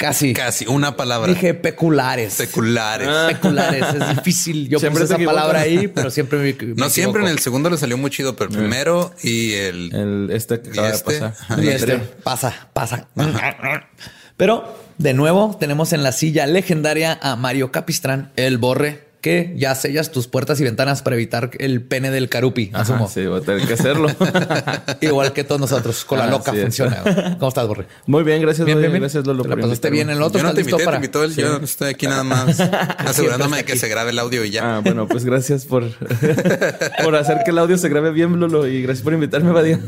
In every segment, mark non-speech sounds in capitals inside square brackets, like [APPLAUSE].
Casi. Casi, una palabra. Dije peculares. Seculares. Peculares. Es difícil. Yo Siempre puse esa palabra ahí, [LAUGHS] pero siempre me, me No siempre en el segundo le salió muy chido, pero el primero y el, El, este que ¿Y acaba de este? pasar. Y este, pasa, pasa. Pero de nuevo tenemos en la silla legendaria a Mario Capistrán, el borre, que ya sellas tus puertas y ventanas para evitar el pene del carupi. Ajá, asumo. sí, voy a tener que hacerlo. [LAUGHS] Igual que todos nosotros, con la loca funciona. ¿Cómo estás, borre? Muy bien, gracias. Bien, Lolo, bien, bien. Gracias, Lolo, ¿Te la pasaste bien en el otro? Yo no ¿Estás te invité, para- te invitó él. Yo estoy aquí nada más [LAUGHS] asegurándome de que se grabe el audio y ya. Ah, bueno, pues gracias por, [LAUGHS] por hacer que el audio se grabe bien, Lolo, y gracias por invitarme, Badía.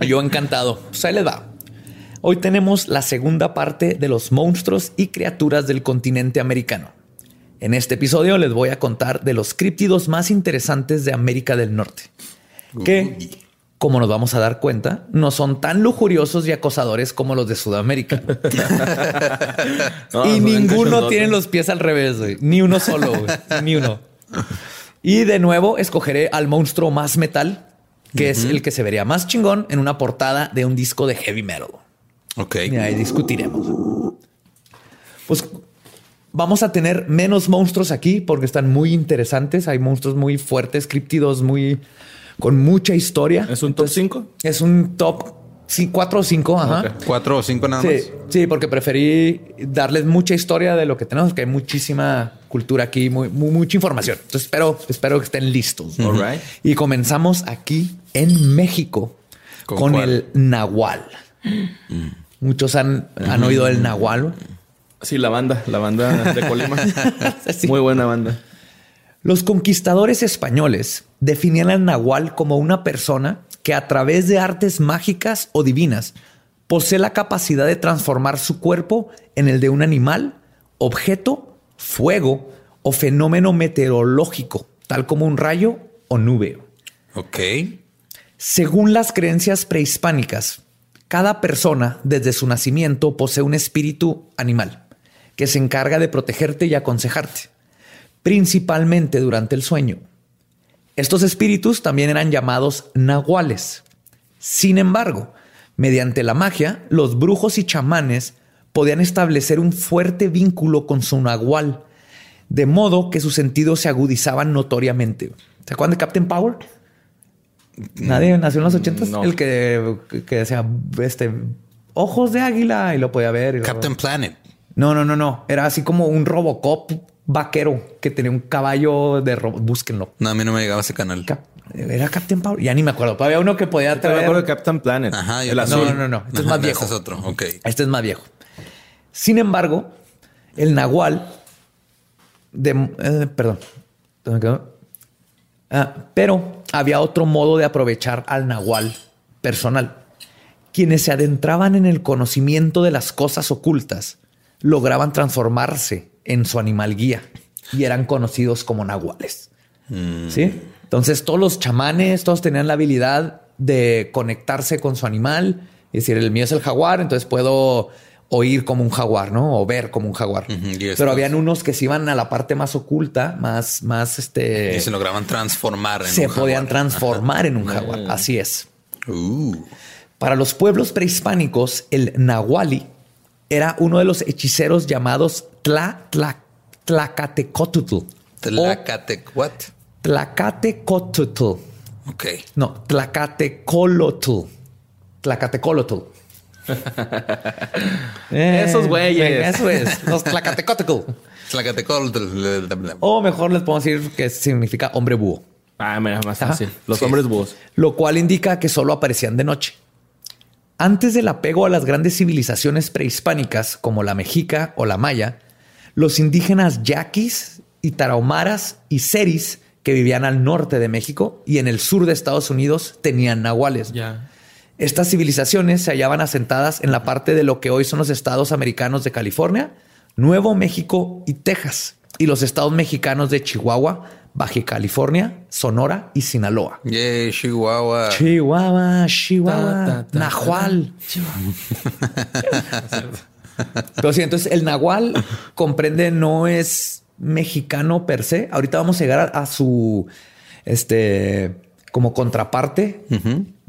Yo encantado. Pues ahí les va. Hoy tenemos la segunda parte de los monstruos y criaturas del continente americano. En este episodio les voy a contar de los críptidos más interesantes de América del Norte, que, como nos vamos a dar cuenta, no son tan lujuriosos y acosadores como los de Sudamérica. [LAUGHS] No, y ninguno tiene los pies al revés, güey. Ni uno solo, güey. Ni uno. Y de nuevo escogeré al monstruo más metal, que es el que se vería más chingón en una portada de un disco de heavy metal. Ok. Y ahí discutiremos. Pues vamos a tener menos monstruos aquí porque están muy interesantes. Hay monstruos muy fuertes, críptidos, muy con mucha historia. ¿Es un top 5? Es un top 4 o 5. Ajá. Cuatro o cinco nada Sí, más. sí, porque preferí darles mucha historia de lo que tenemos, que hay muchísima cultura aquí, muy, muy- mucha información. Entonces espero, espero que estén listos. All right. Y comenzamos aquí en México ¿Con el Nahual. Muchos han, han oído el Nahual. Sí, la banda, la banda de Colima. [LAUGHS] Sí. Muy buena banda. Los conquistadores españoles definían al Nahual como una persona que a través de artes mágicas o divinas posee la capacidad de transformar su cuerpo en el de un animal, objeto, fuego o fenómeno meteorológico, tal como un rayo o nube. Ok. Según las creencias prehispánicas, cada persona desde su nacimiento posee un espíritu animal que se encarga de protegerte y aconsejarte, principalmente durante el sueño. Estos espíritus también eran llamados nahuales. Sin embargo, mediante la magia, los brujos y chamanes podían establecer un fuerte vínculo con su nahual, de modo que sus sentidos se agudizaban notoriamente. ¿Se acuerdan de Captain Power? Nadie nació en los ochentas. No. El que, que decía este ojos de águila y lo podía ver. y lo- Captain Planet. No, no, no, no. Era así como un Robocop vaquero que tenía un caballo de robot. Búsquenlo. No, a mí no me llegaba ese canal. Cap- Era Captain Power. Ya ni me acuerdo. Había uno que podía Te me traer. acuerdo de Captain Planet. Ajá. yo el azul. No, no, no. Este es más viejo. Este es otro. Ok. Este es más viejo. Sin embargo, el nahual de, eh, perdón, ¿dónde me quedó? Ah, pero había otro modo de aprovechar al nahual personal. Quienes se adentraban en el conocimiento de las cosas ocultas lograban transformarse en su animal guía y eran conocidos como nahuales. ¿Sí? Entonces todos los chamanes, todos tenían la habilidad de conectarse con su animal. Es decir, el mío es el jaguar, entonces puedo oír como un jaguar, ¿no? O ver como un jaguar. Pero habían unos que se iban a la parte más oculta, más, más este. Y se lograban transformar en se un podían jaguar. transformar en un jaguar. Así es. Uh, Para los pueblos prehispánicos, el nahuali era uno de los hechiceros llamados Tla, Tla, Tlacatecotutl. O Tlacate, what? Tlacatecotutl. Ok. No, Tlacatecolotl. Tlacatecolotl. [LAUGHS] Eh, Esos güeyes. Eso es. Los Tlacatecotl. O mejor les podemos decir que significa hombre búho. Ah, mira, más Ajá. fácil. Los Sí. hombres búhos. lo cual indica que solo aparecían de noche. Antes del apego a las grandes civilizaciones prehispánicas como la mexica o la maya, los indígenas yaquis y tarahumaras y seris que vivían al norte de México y en el sur de Estados Unidos tenían nahuales. Ya. Estas civilizaciones se hallaban asentadas en la parte de lo que hoy son los estados americanos de California, Nuevo México y Texas, y los estados mexicanos de Chihuahua, Baja California, Sonora y Sinaloa. Yay, Chihuahua. Chihuahua, Chihuahua, Ta, ta, ta, Nahual. [LAUGHS] Pero sí, entonces el Nahual comprende, no es mexicano per se. Ahorita vamos a llegar a, a su este como contraparte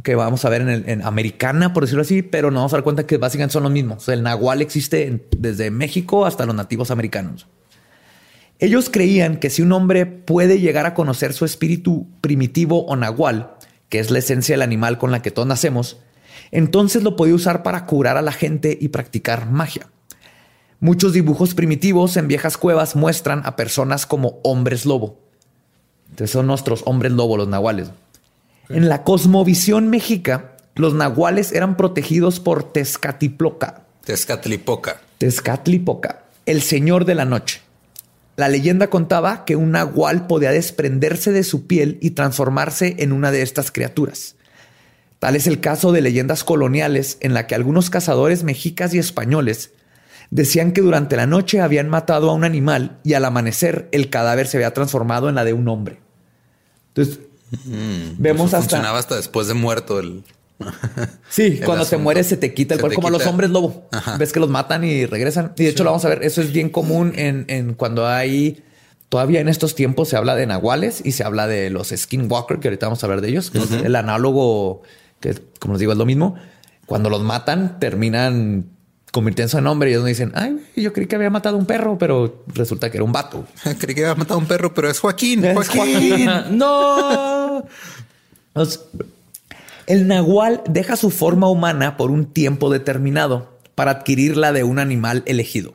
que vamos a ver en, el, en americana, por decirlo así, pero nos vamos a dar cuenta que básicamente son los mismos. O sea, el Nahual existe en- desde México hasta los nativos americanos. Ellos creían que si un hombre puede llegar a conocer su espíritu primitivo o nahual, que es la esencia del animal con la que todos nacemos, entonces lo podía usar para curar a la gente y practicar magia. Muchos dibujos primitivos en viejas cuevas muestran a personas como hombres lobo. Entonces son nuestros hombres lobo, los nahuales. En la cosmovisión mexica, los nahuales eran protegidos por Tezcatlipoca, Tezcatlipoca. Tezcatlipoca, el señor de la noche. La leyenda contaba que un nahual podía desprenderse de su piel y transformarse en una de estas criaturas. Tal es el caso de leyendas coloniales en la que algunos cazadores mexicas y españoles decían que durante la noche habían matado a un animal y al amanecer el cadáver se había transformado en la de un hombre. Entonces, vemos Eso hasta... Funcionaba hasta después de muerto el. [LAUGHS] Sí, cuando te mueres se te quita el Se cuerpo, como a los quita. hombres lobo. Ajá. Ves que los matan y regresan. Y de hecho lo vamos a ver. Eso es bien común en, en cuando hay... Todavía en estos tiempos se habla de nahuales y se habla de los skinwalker, que ahorita vamos a hablar de ellos. el análogo, que como les digo, es lo mismo. Cuando los matan, terminan convirtiéndose en hombre y ellos dicen, ay, yo creí que había matado a un perro, pero resulta que era un vato. [LAUGHS] Creí que había matado a un perro, pero es Joaquín. Es Joaquín. [LAUGHS] no. El nahual deja su forma humana por un tiempo determinado para adquirir la de un animal elegido.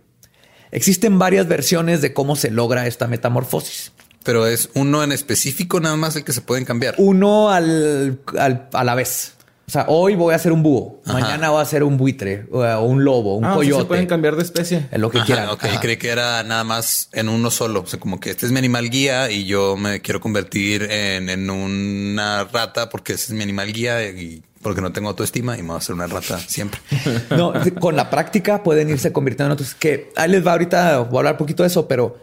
Existen varias versiones de cómo se logra esta metamorfosis. Pero es uno en específico nada más el que se pueden cambiar. Uno al, al- a la vez. O sea, hoy voy a ser un búho, Ajá. mañana voy a ser un buitre o, o un lobo, un Ah, o sea, coyote. se pueden cambiar de especie. Es lo que Ajá, quieran. ok, Ajá. creí que era nada más en uno solo. O sea, como que este es mi animal guía y yo me quiero convertir en, en una rata porque ese es mi animal guía y porque no tengo autoestima y me voy a hacer una rata siempre. [LAUGHS] No, con la práctica pueden irse convirtiendo en otros. Que ahí les va ahorita, voy a hablar un poquito de eso, pero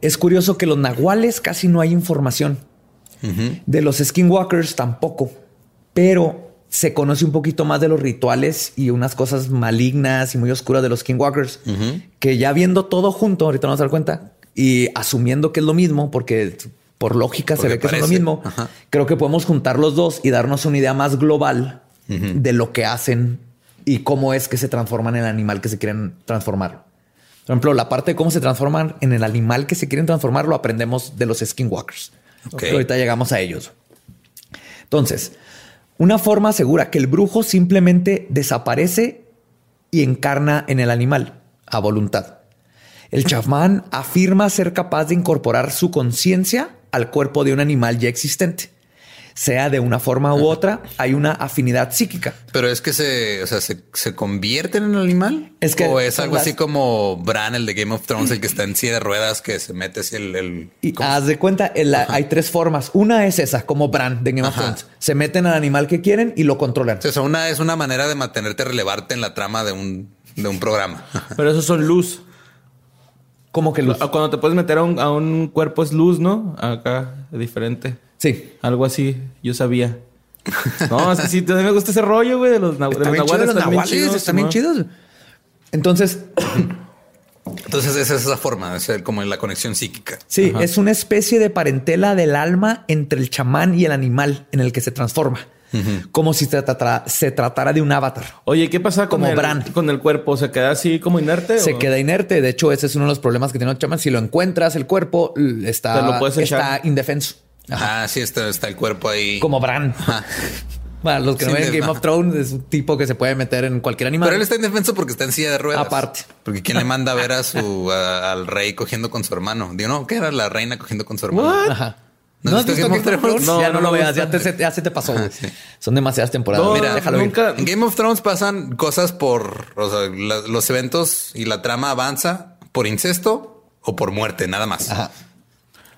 es curioso que los nahuales casi no hay información. De los skinwalkers tampoco, pero se conoce un poquito más de los rituales y unas cosas malignas y muy oscuras de los skinwalkers que ya viendo todo junto, ahorita nos vamos a dar cuenta y asumiendo que es lo mismo, porque por lógica se ve que son lo mismo. Ajá. Creo que podemos juntar los dos y darnos una idea más global de lo que hacen y cómo es que se transforman en el animal que se quieren transformar. Por ejemplo, la parte de cómo se transforman en el animal que se quieren transformar lo aprendemos de los skinwalkers. Ok. Pero ahorita llegamos a ellos. Entonces, una forma segura que el brujo simplemente desaparece y encarna en el animal a voluntad. El chamán afirma ser capaz de incorporar su conciencia al cuerpo de un animal ya existente. Sea de una forma u otra, hay una afinidad psíquica. Pero es que se, o sea, se, se convierten en el animal. Es que o es algo las- así como Bran, el de Game of Thrones, el que está en silla de ruedas, que se mete así el, el Y ¿cómo haz de cuenta, hay tres formas. Una es esa, como Bran de Game of. Thrones. Se meten al animal que quieren y lo controlan. O sea, una es una manera de mantenerte relevarte en la trama de un, de un programa. [LAUGHS] Pero esos son luz. Como que luz. Ah, Cuando te puedes meter a un, a un cuerpo es luz, ¿no? Acá, diferente. Sí. Algo así, yo sabía. No, es que sí, a mí me gusta ese rollo, güey, de los, [LAUGHS] nahu- de Están los nahuales. los chidos, están bien Simón. chidos. Entonces, [COUGHS] Entonces, esa es esa forma, es como la conexión psíquica. sí, es una especie de parentela del alma entre el chamán y el animal en el que se transforma. Como si se tratara, se tratara de un avatar. Oye, ¿qué pasa con Como el, Bran. con el cuerpo? ¿Se queda así como inerte? Se o? queda inerte. De hecho, ese es uno de los problemas que tiene el chamán. Si lo encuentras, el cuerpo lo está indefenso. Ajá. Ah, sí, está, está el cuerpo ahí. Como Bran. Ajá. Para los que no ven Game of Thrones, es un tipo que se puede meter en cualquier animal. Pero él está indefenso porque está en silla de ruedas. Aparte. Porque quién le [LAUGHS] manda a ver a su a- al rey cogiendo con su hermano. Digo, no, que era la reina cogiendo con su hermano. What? Ajá. ¿No, has visto Game of Thrones? No, ya no, no lo veas, ya, ya se te pasó. [LAUGHS] sí. Son demasiadas temporadas. No, Mira, déjalo ir. nunca. En Game of Thrones pasan cosas por o sea, la- los eventos y la trama avanza por incesto o por muerte, nada más. Ajá.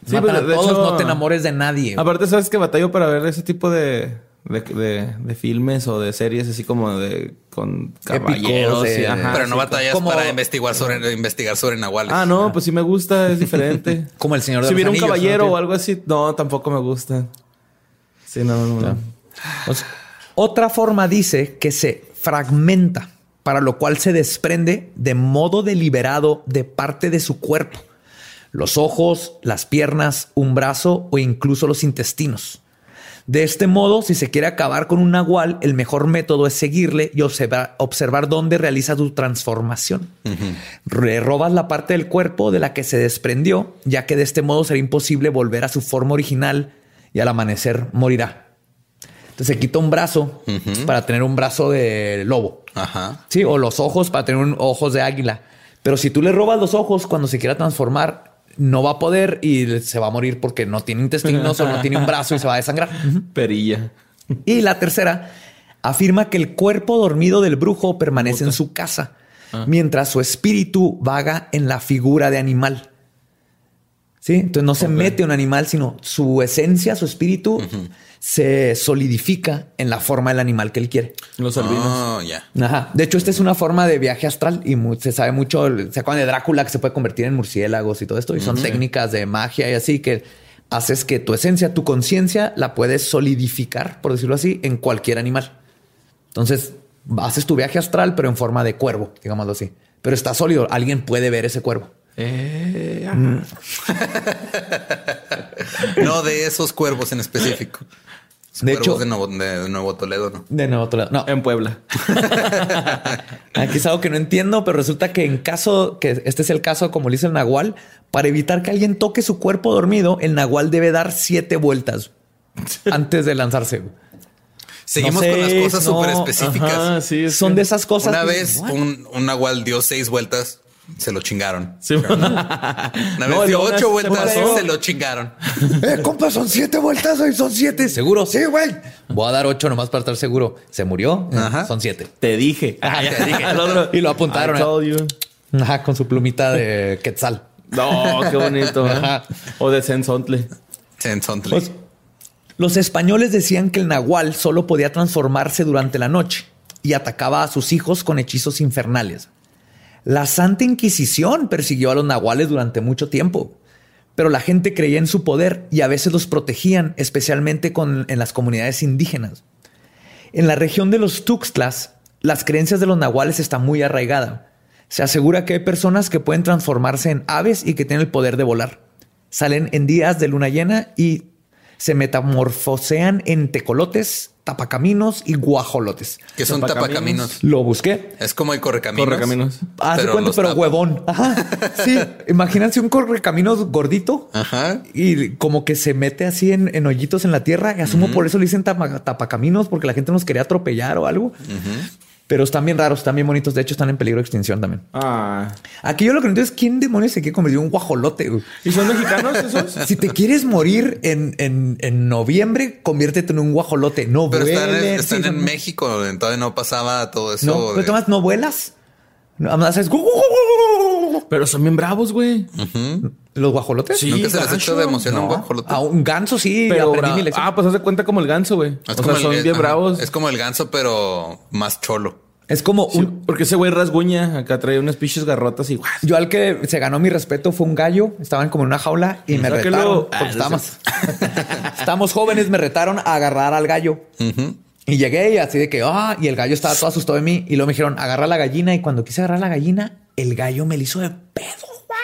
Sí, Matan pero a de todos, hecho- no te enamores de nadie. güey. Aparte, sabes que batallo para ver ese tipo de, de, de- de filmes o de series así como de con caballeros. y- ajá, Pero no sí. batallas como- para investigar sobre investigar sobre nahuales. Ah, no, pues sí me gusta, es diferente. [LAUGHS] Como el Señor de Si hubiera un caballero ¿no? o algo así, no, tampoco me gusta. Sí, no, no. no. Pues, otra forma dice que se fragmenta, para lo cual se desprende de modo deliberado de parte de su cuerpo. Los ojos, las piernas, un brazo o incluso los intestinos. De este modo, si se quiere acabar con un nahual, el mejor método es seguirle y observar, observar dónde realiza su transformación. Le robas la parte del cuerpo de la que se desprendió, ya que de este modo será imposible volver a su forma original y al amanecer morirá. Entonces se quita un brazo para tener un brazo de lobo. Ajá. Sí, o los ojos para tener un- ojos de águila. Pero si tú le robas los ojos cuando se quiera transformar, no va a poder y se va a morir porque no tiene intestinos o no tiene un brazo y se va a desangrar. [LAUGHS] Perilla. Y la tercera afirma que el cuerpo dormido del brujo permanece en su casa, mientras su espíritu vaga en la figura de animal. Sí, entonces no se mete un animal, sino su esencia, su espíritu se solidifica en la forma del animal que él quiere. Los albinos. Oh, ya. Ajá. De hecho, esta es una forma de viaje astral y se sabe mucho. Se acuerdan de Drácula que se puede convertir en murciélagos y todo esto. Y son técnicas de magia y así que haces que tu esencia, tu conciencia, la puedes solidificar, por decirlo así, en cualquier animal. Entonces haces tu viaje astral, pero en forma de cuervo, digámoslo así. Pero está sólido. Alguien puede ver ese cuervo. Eh. Mm. [LAUGHS] No de esos cuervos en específico. De cuervos hecho- de Nuevo, de Nuevo Toledo, ¿no? De nuevo, otro lado. No, En Puebla. [LAUGHS] Aquí es algo que no entiendo, pero resulta que en caso que este es el caso, como le dice el Nahual, para evitar que alguien toque su cuerpo dormido, el Nahual debe dar siete vueltas [LAUGHS] antes de lanzarse. Seguimos sé, con las cosas no, súper específicas. Ajá, sí, es Son que- de esas cosas. Una que- vez un, un nahual dio seis vueltas, se lo chingaron. Sí. Una [LAUGHS] No, vez dio luego una ocho vueltas, se lo chingaron. [LAUGHS] Eh, compa, son siete vueltas hoy, son siete. ¿Seguro? Sí, güey. Voy a dar ocho nomás para estar seguro. ¿Se murió? Eh, Ajá. Son siete. Te dije. [LAUGHS] Ya te dije. Y lo apuntaron. I told you. Ajá, con su plumita de quetzal. No, qué bonito. ¿eh? Ajá. O de Sensontle. En Sontle. Pues, los españoles decían que el nahual solo podía transformarse durante la noche y atacaba a sus hijos con hechizos infernales. La Santa Inquisición persiguió a los nahuales durante mucho tiempo, pero la gente creía en su poder y a veces los protegían, especialmente con- en las comunidades indígenas. En la región de los Tuxtlas, las creencias de los nahuales están muy arraigadas. Se asegura que hay personas que pueden transformarse en aves y que tienen el poder de volar. Salen en días de luna llena y se metamorfosean en tecolotes, tapacaminos y guajolotes. que son Tapacaminos. tapacaminos. Lo busqué. Es como el correcaminos. Correcaminos. Haz de Pero cuenta, pero tapa. huevón. Ajá. [LAUGHS] Sí. Imagínense un correcaminos gordito. Ajá. Y como que se mete así en, en hoyitos en la tierra. Y asumo por eso le dicen tapa- tapacaminos, porque la gente nos quería atropellar o algo. Pero están bien raros, están bien bonitos. De hecho, están en peligro de extinción también. Ah. Aquí yo lo que no entiendo es quién demonios se quiere convertir en un guajolote. güey? ¿Y son mexicanos esos? [LAUGHS] Si te quieres morir en, en, en noviembre, conviértete en un guajolote. No Pero están, en, vuelen. están Sí, en son- México. Todavía no pasaba todo eso. No, pero de- Tomás, no vuelas. No, nada más haces Pero son bien bravos, güey. los guajolotes. Sí. Nunca se les ha hecho de emoción a un No. guajolote. A un ganso sí, Pero aprendí mi lección. Ah, pues hace cuenta como el ganso, güey. O sea, el- son bien ajá. bravos. Es como el ganso, pero más cholo. es como Sí, un... porque ese güey rasguña. Acá trae unas pinches garrotas y guau. Yo al que se ganó mi respeto fue un gallo. Estaban como en una jaula y me retaron. Ah, no estábamos, estábamos [LAUGHS] jóvenes, me retaron a agarrar al gallo. Y llegué y así de que, ah, y el gallo estaba todo asustado de mí. Y luego me dijeron, agarra la gallina. Y cuando quise agarrar la gallina, el gallo me le hizo de pedo, güey.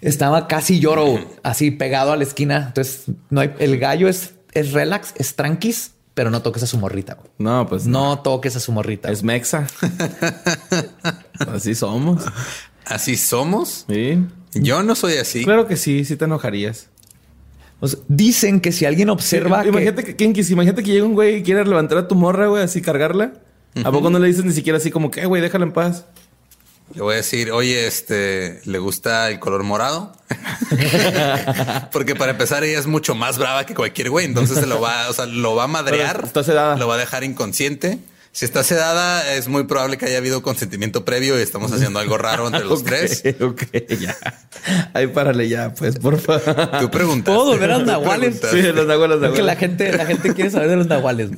Estaba casi lloro, así pegado a la esquina. Entonces, no hay, el gallo es, es relax, es tranquis, pero no toques a su morrita. güey. No, pues no. No toques a su morrita. Es mexa. [LAUGHS] Así somos. Así somos. Sí. Yo no soy así. Claro que sí, sí te enojarías. O sea, dicen que si alguien observa que- imagínate que, ¿quién quis- imagínate que llega un güey y quiere levantar a tu morra, güey, así cargarla. ¿A poco no le dices ni siquiera así como que, "Eh, güey, déjala en paz? Le voy a decir, oye, este, ¿le gusta el color morado? [LAUGHS] Porque para empezar, ella es mucho más brava que cualquier güey. Entonces se lo va, o sea, lo va a madrear. Está sedada. Lo va a dejar inconsciente. Si está sedada, es muy probable que haya habido consentimiento previo y estamos haciendo algo raro entre los [LAUGHS] tres. Ok, ya. Ahí párale ya, pues, por favor. Tú preguntas. ¿Puedo volver a los nahuales? Sí, los nahuales, los Porque la nahuales. gente, la gente quiere saber de los nahuales.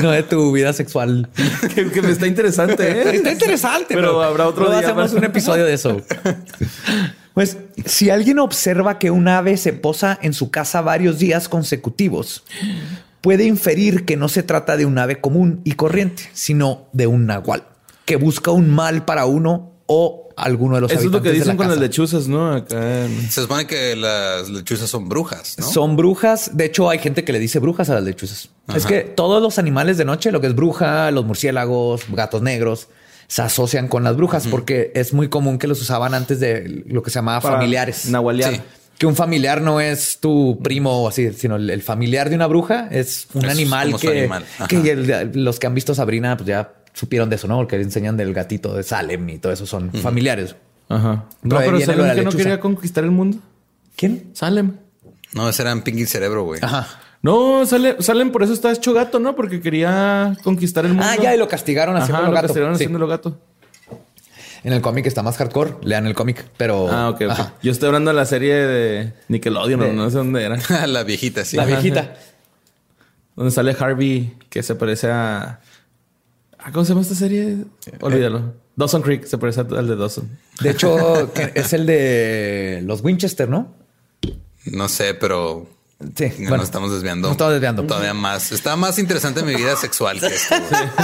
No de tu vida sexual. que, que me está interesante, ¿eh? Está interesante. Pero habrá otro día hacemos más. un episodio de eso. Pues si alguien observa que un ave se posa en su casa varios días consecutivos, puede inferir que no se trata de un ave común y corriente, sino de un nahual que busca un mal para uno o alguno de los Eso es lo que la dicen con las lechuzas, ¿no? Acá en- Se supone que las lechuzas son brujas, ¿no? Son brujas. De hecho, hay gente que le dice brujas a las lechuzas. Es que todos los animales de noche, lo que es bruja, los murciélagos, gatos negros, se asocian con las brujas porque es muy común que los usaban antes de lo que se llamaba para familiares. Nahualear. Sí. Que un familiar no es tu primo o así, sino el, el familiar de una bruja es un Es animal que, animal. Ajá. que el- los que han visto Sabrina pues ya supieron de eso, ¿no? Porque enseñan del gatito de Salem y todo eso son familiares. Ajá. Pero No, pero Salem que no quería conquistar el mundo. ¿Quién? Salem. No, ese era Pinky Cerebro, güey. Ajá. No, Salem, Salem por eso está hecho gato, ¿no? Porque quería conquistar el mundo. Ah, ya, y lo castigaron Ajá, haciendo lo gato. castigaron Sí. haciéndolo gato. En el cómic está más hardcore. Lean el cómic, pero. Ah, ok. Ajá. Yo estoy hablando de la serie de Nickelodeon, De- no, sé dónde era. [LAUGHS] la viejita, sí. La viejita. donde sale Harvey, que se parece a. Ah, ¿Cómo se llama esta serie? Olvídalo. Dawson Creek se parece al de Dawson. De hecho, [LAUGHS] es el de los Winchester, ¿no? No sé, pero Sí. nos bueno, estamos desviando. nos estamos desviando. Todavía más. Está más interesante mi vida sexual que esto.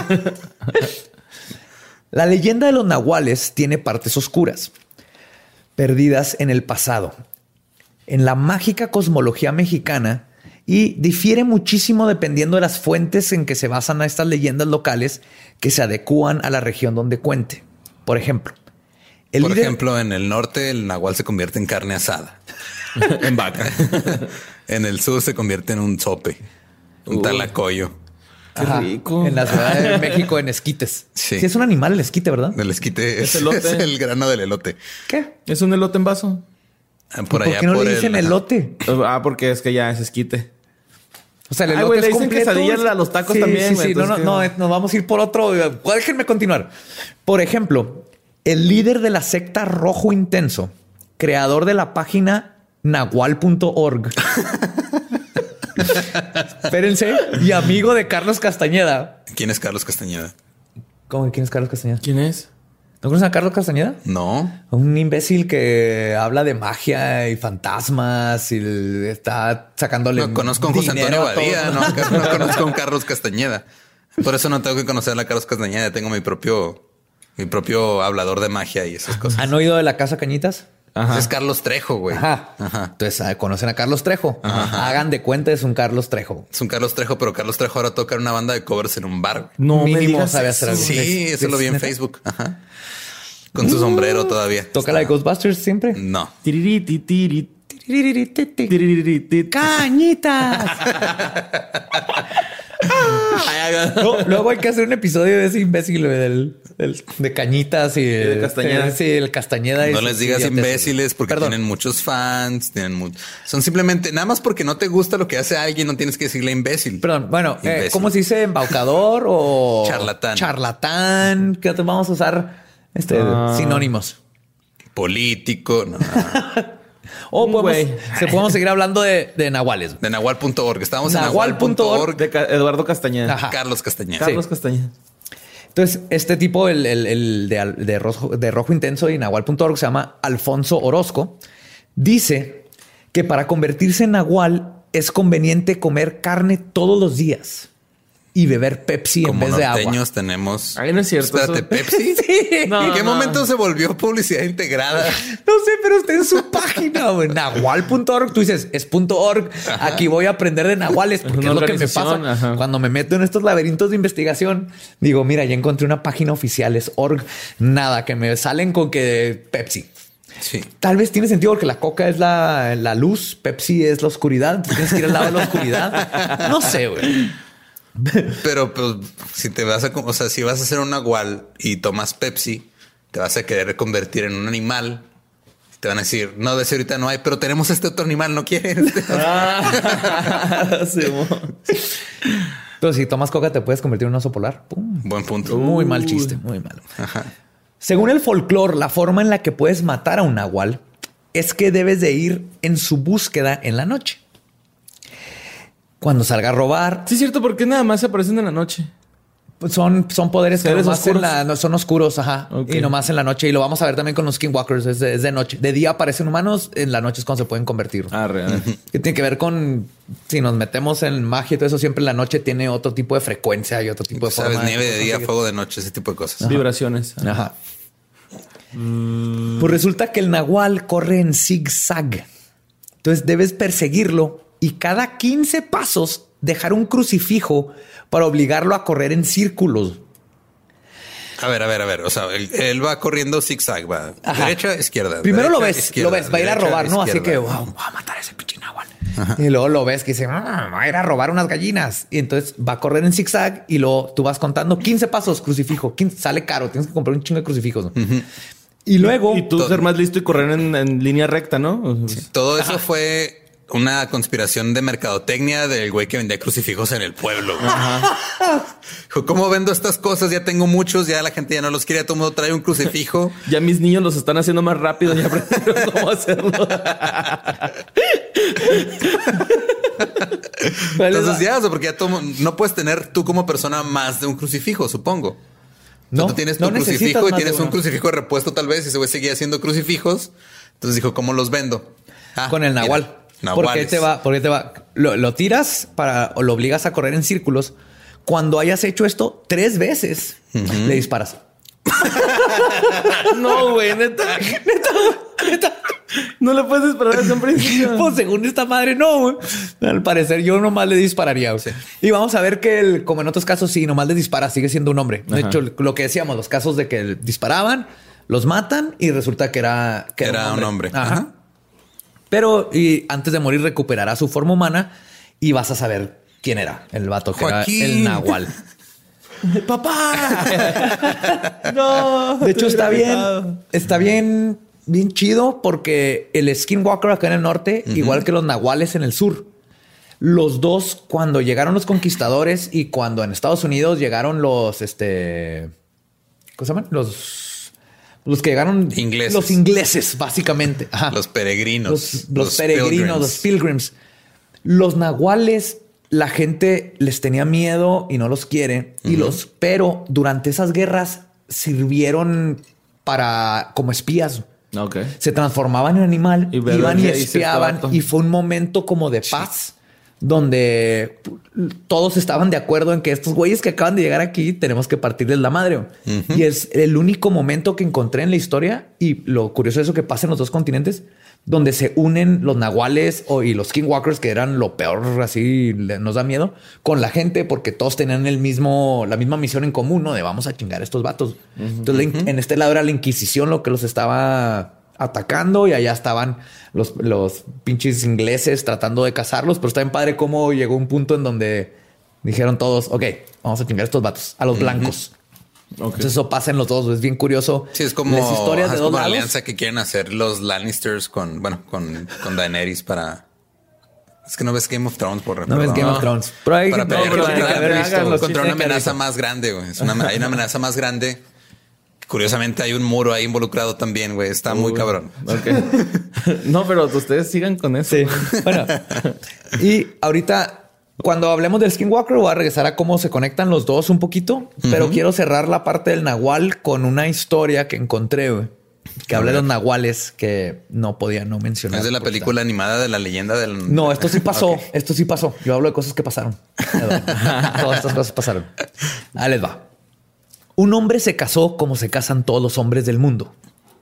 güey. [LAUGHS] La leyenda de los nahuales tiene partes oscuras, perdidas en el pasado, en la mágica cosmología mexicana y difiere muchísimo dependiendo de las fuentes en que se basan a estas leyendas locales que se adecúan a la región donde cuente. Por ejemplo, el Por líder- ejemplo, en el norte el nahual se convierte en carne asada. [LAUGHS] en vaca. [LAUGHS] En el sur se convierte en un sope, un Uy. talacoyo. Qué rico. en la Ciudad de [LAUGHS] México en esquites. Sí. Sí, es un animal el esquite, ¿verdad? El esquite es, Es [LAUGHS] elote. es el grano del elote. ¿Qué? es un elote en vaso. Ah, Por ¿Por allá qué no por le dicen el, elote? Ah, porque es que ya es esquite. O sea, el Ay, elote güey, es le dicen completo. quesadillas a los tacos Sí, también, Sí, güey, sí, no, no, no, ¿qué? eh, nos vamos a ir por otro. Déjenme continuar. Por ejemplo, el líder de la secta Rojo Intenso, creador de la página nahual.org. [LAUGHS] Espérense. Y amigo de Carlos Castañeda. ¿Quién es Carlos Castañeda? ¿Cómo que quién es Carlos Castañeda? ¿Quién es? ¿No conocen a Carlos Castañeda? No. Un imbécil que habla de magia y fantasmas y está sacándole. No conozco a José Antonio. Badía, no, no conozco a un Carlos Castañeda. Por eso no tengo que conocer a Carlos Castañeda. Tengo mi propio, mi propio hablador de magia y esas cosas. ¿Han oído de la Casa Cañitas? Ajá. Es Carlos Trejo, güey. Ajá. Ajá. Entonces ah, conocen a Carlos Trejo. Hagan de cuenta es un Carlos Trejo. Es un Carlos Trejo, pero Carlos Trejo ahora toca en una banda de covers en un bar. güey. No me Mínimo digas sabe hacer algo. Sí, ¿Es- eso lo vi en? Facebook. Ajá. Con su sombrero todavía. Toca la de Ghostbusters siempre. No. Cañitas. [LAUGHS] No, luego hay que hacer un episodio de ese imbécil güey, del, del- de cañitas y de Castañeda. Sí, el Castañeda. y No les digas imbéciles porque Perdón. tienen muchos fans, tienen mu- son simplemente nada más porque no te gusta lo que hace alguien, no tienes que decirle imbécil. Perdón, bueno, eh, Imbécil. ¿cómo se dice? ¿Embaucador o [LAUGHS] Charlatán. Charlatán. ¿Qué vamos a usar? Este, Ah. sinónimos. Político, no. [LAUGHS] O podemos, güey. se podemos seguir hablando de, de nahuales. de nahual.org. Estábamos Nahual.org. en nahual.org. De Eduardo Castañeda. Ajá. Carlos Castañeda. Carlos Castañeda. Entonces, este tipo, el, el- el de, de rojo, de rojo intenso y nahual.org se llama Alfonso Orozco. Dice que para convertirse en nahual es conveniente comer carne todos los días y beber Pepsi en vez de agua. norteños tenemos. Ay, no es cierto, Espérate, eso- Pepsi. [LAUGHS] Sí. No, ¿En qué no. momento se volvió publicidad integrada? No sé, pero está en su página, güey. Nahual.org. Tú dices, es punto .org. Aquí voy a aprender de nahuales porque una es lo que me pasa. ajá. Cuando me meto en estos laberintos de investigación, digo, mira, ya encontré una página oficial, es org. Nada, que me salen con que Pepsi. Sí. Tal vez tiene sentido porque la coca es la, la luz, Pepsi es la oscuridad. Tienes que ir al lado de la oscuridad. No sé, güey. Pero pues si te vas a, o sea, si vas a hacer un nahual y tomas Pepsi, te vas a querer convertir en un animal. Te van a decir, no, de ese ahorita no hay, pero tenemos este otro animal, ¿no quieres? [LAUGHS] Ah, sí. Pero si tomas coca te puedes convertir en un oso polar. Pum. Buen punto. Muy mal chiste, muy malo. Según el folclore, la forma en la que puedes matar a un nahual es que debes de ir en su búsqueda en la noche. Cuando salga a robar, Sí, es cierto, porque nada más se aparecen en la noche. pues son, son poderes que ¿Seres nomás en oscuros? la- no, son oscuros, ajá. Y nomás en la noche. Y lo vamos a ver también con los skinwalkers. Es de, es de noche. De día aparecen humanos, en la noche es cuando se pueden convertir. Ah, real. Que tiene que ver con si nos metemos en magia y todo eso, siempre en la noche tiene otro tipo de frecuencia y otro tipo de Sabes, forma nieve de día, fuego de noche, ese tipo de cosas. Vibraciones. Ajá. Pues resulta que el nahual corre en zigzag. Entonces debes perseguirlo y cada 15 pasos dejar un crucifijo para obligarlo a correr en círculos. A ver, a ver, a ver. O sea, él, él va corriendo zigzag, va Ajá. derecha, izquierda. Primero lo ves, izquierda, lo ves, va a ir a derecha, robar, ¿no? Así que, wow, va a matar a ese pinche nahual. Y luego lo ves que dice, "Ah, va a ir a robar unas gallinas. Y entonces va a correr en zigzag y luego tú vas contando 15 pasos, crucifijo. 15, sale caro, tienes que comprar un chingo de crucifijos. ¿no? Y luego... Y tú ser más listo y correr en, en línea recta, ¿no? Todo eso fue una conspiración de mercadotecnia del güey que vendía crucifijos en el pueblo. Dijo, ¿cómo vendo estas cosas? Ya tengo muchos, ya la gente ya no los quiere, todo el mundo trae un crucifijo. [LAUGHS] Ya mis niños los están haciendo más rápido y aprendieron [LAUGHS] cómo hacerlo. [LAUGHS] Entonces ya, porque ya todo, no puedes tener tú como persona más de un crucifijo, supongo. No, tú tienes tu no crucifijo y tienes un crucifijo de repuesto tal vez y ese güey seguía haciendo crucifijos. Entonces dijo, ¿cómo los vendo? Ah, con el nahual. ¿Por nahuales. te va? ¿Por qué te va? Lo, lo tiras para o lo obligas a correr en círculos. Cuando hayas hecho esto tres veces, le disparas. [LAUGHS] no, güey, neta. Neta, neta. No le puedes esperar a un principio. [LAUGHS] Pues según esta madre, no, güey. Al parecer, yo nomás le dispararía. güey. Y vamos a ver que, el- como en otros casos, sí, nomás le dispara, sigue siendo un hombre. De Ajá. hecho, lo que decíamos, los casos de que disparaban, los matan y resulta que era, que Era un hombre. Ajá. Ajá. Pero y antes de morir recuperará su forma humana y vas a saber quién era el vato que Joaquín. era el Nahual. [LAUGHS] ¡Papá! [LAUGHS] no. De hecho, está bien, está bien, bien chido porque el Skinwalker acá en el norte, igual que los nahuales en el sur, los dos, cuando llegaron los conquistadores y cuando en Estados Unidos llegaron los, este, ¿cómo se llaman? Los, los que llegaron, Ingleses. los ingleses, básicamente. [LAUGHS] Ajá. Los peregrinos. los, los peregrinos, los pilgrims. Los nahuales, la gente les tenía miedo y no los quiere. Y los, pero durante esas guerras sirvieron para como espías. Ok. Se transformaban en animal, Y iban y espiaban. Y fue un momento como de paz. Donde todos estaban de acuerdo en que estos güeyes que acaban de llegar aquí tenemos que partirles la madre. Y es el único momento que encontré en la historia. Y lo curioso es eso que pasa en los dos continentes, donde se unen los nahuales o, y los skinwalkers, que eran lo peor, así nos da miedo, con la gente, porque todos tenían el mismo, la misma misión en común, ¿no? De vamos a chingar a estos vatos. Entonces, en este lado era la Inquisición lo que los estaba atacando y allá estaban los, los pinches ingleses tratando de cazarlos, pero está bien padre cómo llegó un punto en donde dijeron todos, ok, vamos a chingar a estos vatos, a los blancos. Entonces eso pasa en los dos, es bien curioso. Sí, es como, las historias de dos como la alianza que quieren hacer los Lannisters con, bueno, con, con Daenerys para. Es que no ves Game of Thrones por No ves Game of Thrones. Pero hay para no, pero contra, que una amenaza más grande, güey. Es una, hay una amenaza más grande. Curiosamente hay un muro ahí involucrado también, güey. Está muy Uy, cabrón. [LAUGHS] No, pero ustedes sigan con eso. Sí. [LAUGHS] Bueno, y ahorita, cuando hablemos del Skinwalker, voy a regresar a cómo se conectan los dos un poquito, pero quiero cerrar la parte del Nahual con una historia que encontré, güey, que habla de los Nahuales que no podía no mencionar. Es de la película animada de la leyenda del. No, esto sí [LAUGHS] pasó. Esto sí pasó. Yo hablo de cosas que pasaron. Todas estas cosas pasaron. Ahí les va. Un hombre se casó como se casan todos los hombres del mundo,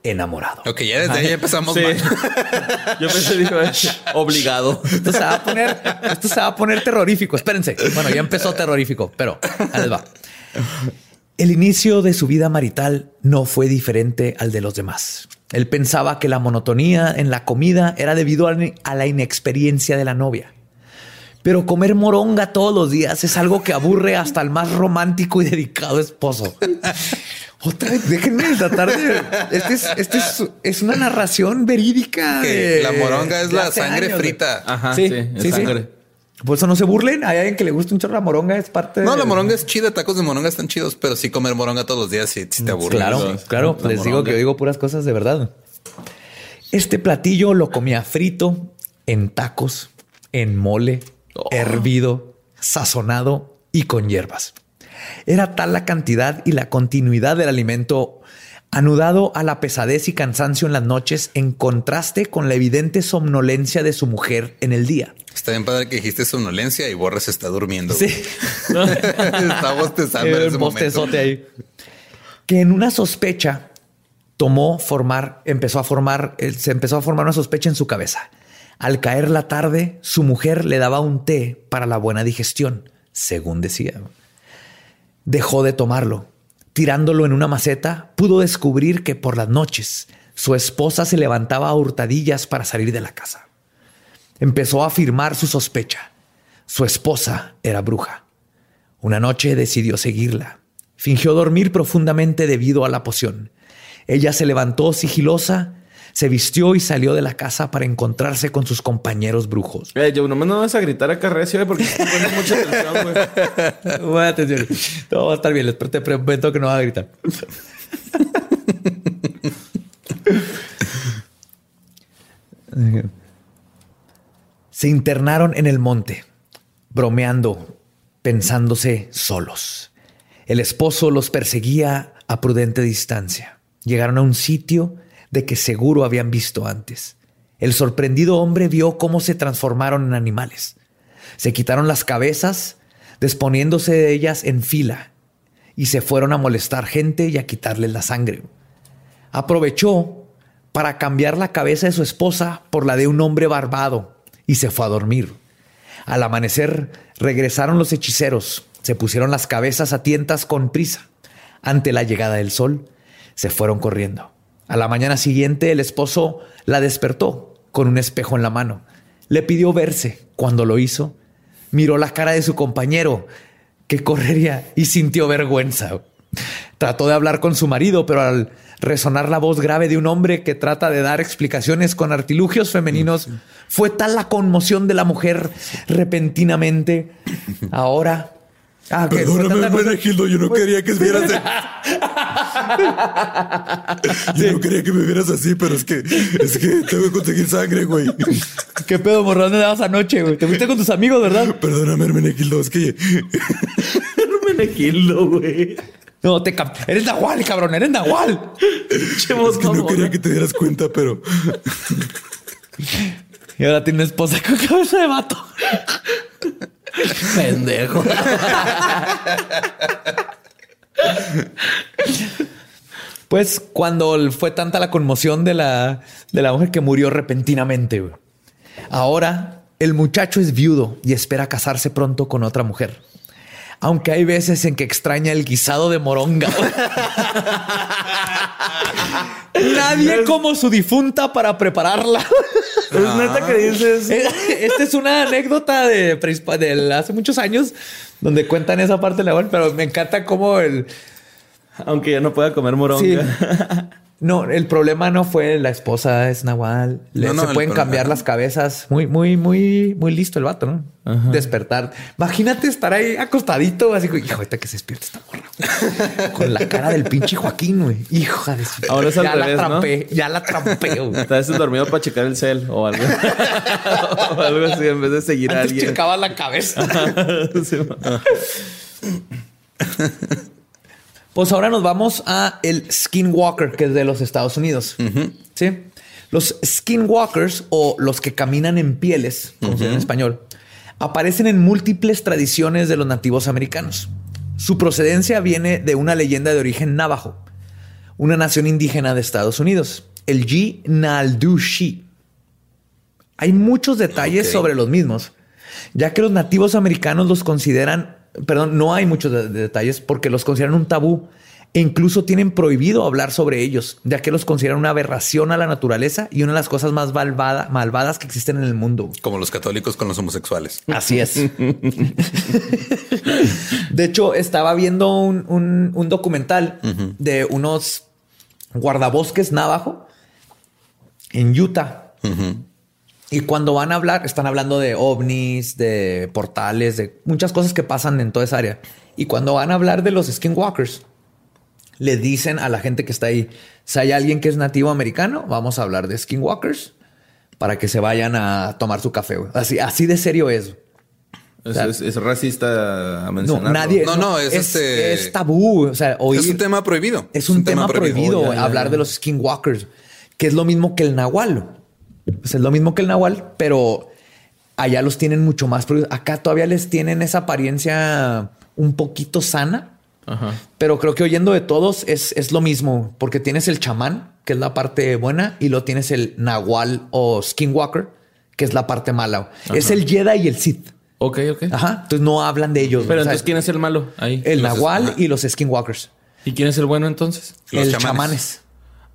enamorado. Ok, ya desde ahí empezamos Sí. mal. [LAUGHS] Yo pensé, dijo, obligado. Esto se va a poner, esto se va a poner terrorífico. Espérense. Bueno, ya empezó terrorífico, pero ahí les va. El inicio de su vida marital no fue diferente al de los demás. Él pensaba que la monotonía en la comida era debido a la inexperiencia de la novia. Pero comer moronga todos los días es algo que aburre hasta el más romántico y dedicado esposo. [LAUGHS] Otra vez, déjenme tratar de. Este es, este es, es una narración verídica. Que de- la moronga es la sangre años, frita. Ajá, Sí, sí, sangre. Por eso no se burlen. Hay alguien que le gusta un chorro la moronga, es parte No, de- la moronga es chida, tacos de moronga están chidos, pero sí comer moronga todos los días sí, sí te aburre. Claro, Sí. claro. La Les digo que digo puras cosas de verdad. Este platillo lo comía frito, en tacos, en mole, Oh. hervido, sazonado y con hierbas. Era tal la cantidad y la continuidad del alimento anudado a la pesadez y cansancio en las noches en contraste con la evidente somnolencia de su mujer en el día. Está bien padre que dijiste somnolencia y Borres está durmiendo. Sí. [LAUGHS] está bostezando en ese momento. ahí. Que en una sospecha tomó formar, empezó a formar, se empezó a formar una sospecha en su cabeza. Al caer la tarde, su mujer le daba un té para la buena digestión, según decía. Dejó de tomarlo. Tirándolo en una maceta, pudo descubrir que por las noches su esposa se levantaba a hurtadillas para salir de la casa. Empezó a afirmar su sospecha. Su esposa era bruja. Una noche decidió seguirla. Fingió dormir profundamente debido a la poción. Ella se levantó sigilosa, se vistió y salió de la casa para encontrarse con sus compañeros brujos. Eh, yo no me no vas a gritar acá recio, eh, porque pones mucha atención, güey. [LAUGHS] Buena atención. Todo va a estar bien. les- Te prometo que no va a gritar. [LAUGHS] Se internaron en el monte, bromeando, pensándose solos. El esposo los perseguía a prudente distancia. Llegaron a un sitio de que seguro habían visto antes. El sorprendido hombre vio cómo se transformaron en animales. Se quitaron las cabezas, desponiéndose de ellas en fila, y se fueron a molestar gente y a quitarles la sangre. Aprovechó para cambiar la cabeza de su esposa por la de un hombre barbado y se fue a dormir. Al amanecer regresaron los hechiceros, se pusieron las cabezas a tientas con prisa. Ante la llegada del sol, se fueron corriendo. A la mañana siguiente el esposo la despertó con un espejo en la mano. Le pidió verse. Cuando lo hizo, miró la cara de su compañero, que correría, y sintió vergüenza. Trató de hablar con su marido, pero al resonar la voz grave de un hombre que trata de dar explicaciones con artilugios femeninos, fue tal la conmoción de la mujer repentinamente. Ahora... Ah, que tanta cosa- Gildo, yo no quería que vieras. [LAUGHS] Yo no quería que me vieras así, pero es que es que tengo que conseguir sangre, güey. [LAUGHS] ¿Qué pedo, morro? ¿Dónde dabas anoche, güey? Te fuiste con tus amigos, ¿verdad? Perdóname, Hermenegildo, es que [LAUGHS] Menegildo, güey. No, te Eres Nahual, cabrón. Eres Nahual. Che, voz mamona. que te dieras cuenta, pero Y ahora tiene una esposa con cabeza de vato. Pendejo. Pues cuando fue tanta la conmoción de la, de la mujer que murió repentinamente. Ahora el muchacho es viudo y espera casarse pronto con otra mujer. Aunque hay veces en que extraña el guisado de moronga. [LAUGHS] Nadie como su difunta para prepararla. Es neta que dices. [LAUGHS] Esta es una anécdota de, de hace muchos años donde cuentan esa parte de la pero me encanta cómo el, Aunque ya no pueda comer Sí. [LAUGHS] No, el problema no fue la esposa, es Nahual. Le- No, no, se pueden problema- cambiar las cabezas. Muy, muy, muy, muy listo el vato, ¿no? Despertar. Imagínate estar ahí acostadito, así como, hijo, ahorita que se despierta esta morra. [LAUGHS] Con la cara del pinche Joaquín, güey. Hija de su. Ahora es al ya revés, la ¿no? trampé, ya la trampé. Estás dormido para checar el cel o algo. [LAUGHS] o algo así en vez de seguir a alguien. checaba la cabeza. [LAUGHS] Sí. Pues ahora nos vamos a el Skinwalker, que es de los Estados Unidos. Sí. Los Skinwalkers o los que caminan en pieles, como se en español, aparecen en múltiples tradiciones de los nativos americanos. Su procedencia viene de una leyenda de origen navajo, una nación indígena de Estados Unidos, el G. Naldushi. Hay muchos detalles sobre los mismos, ya que los nativos americanos los consideran, perdón, no hay muchos de- de detalles porque los consideran un tabú e incluso tienen prohibido hablar sobre ellos, ya que los consideran una aberración a la naturaleza y una de las cosas más malvada- malvadas que existen en el mundo. Como los católicos con los homosexuales. Así es. [LAUGHS] de hecho, estaba viendo un, un- un documental de unos guardabosques navajo en Utah. Y cuando van a hablar, están hablando de ovnis, de portales, de muchas cosas que pasan en toda esa área. Y cuando van a hablar de los skinwalkers, le dicen a la gente que está ahí, si hay alguien que es nativo americano, vamos a hablar de skinwalkers para que se vayan a tomar su café. Así, así de serio es. Es, es- es racista No, mencionarlo. nadie. No, no, es este- es tabú. O sea, oír- Es un tema prohibido. es un tema, prohibido, Oh, ya, ya, hablar ya. de los skinwalkers, que es lo mismo que el nahual. Pues es lo mismo que el nahual, pero allá los tienen mucho más. Acá todavía les tienen esa apariencia un poquito sana, Ajá. pero creo que oyendo de todos es, es lo mismo, porque tienes el chamán, que es la parte buena, y lo tienes el nahual o skinwalker, que es la parte mala. Es el Jedi y el Sith. Ok, ok. Ajá. Entonces no hablan de ellos. Pero entonces, ¿quién es el malo ahí? el Los- nahual y los skinwalkers. ¿Y quién es el bueno entonces? Los el chamanes. chamanes.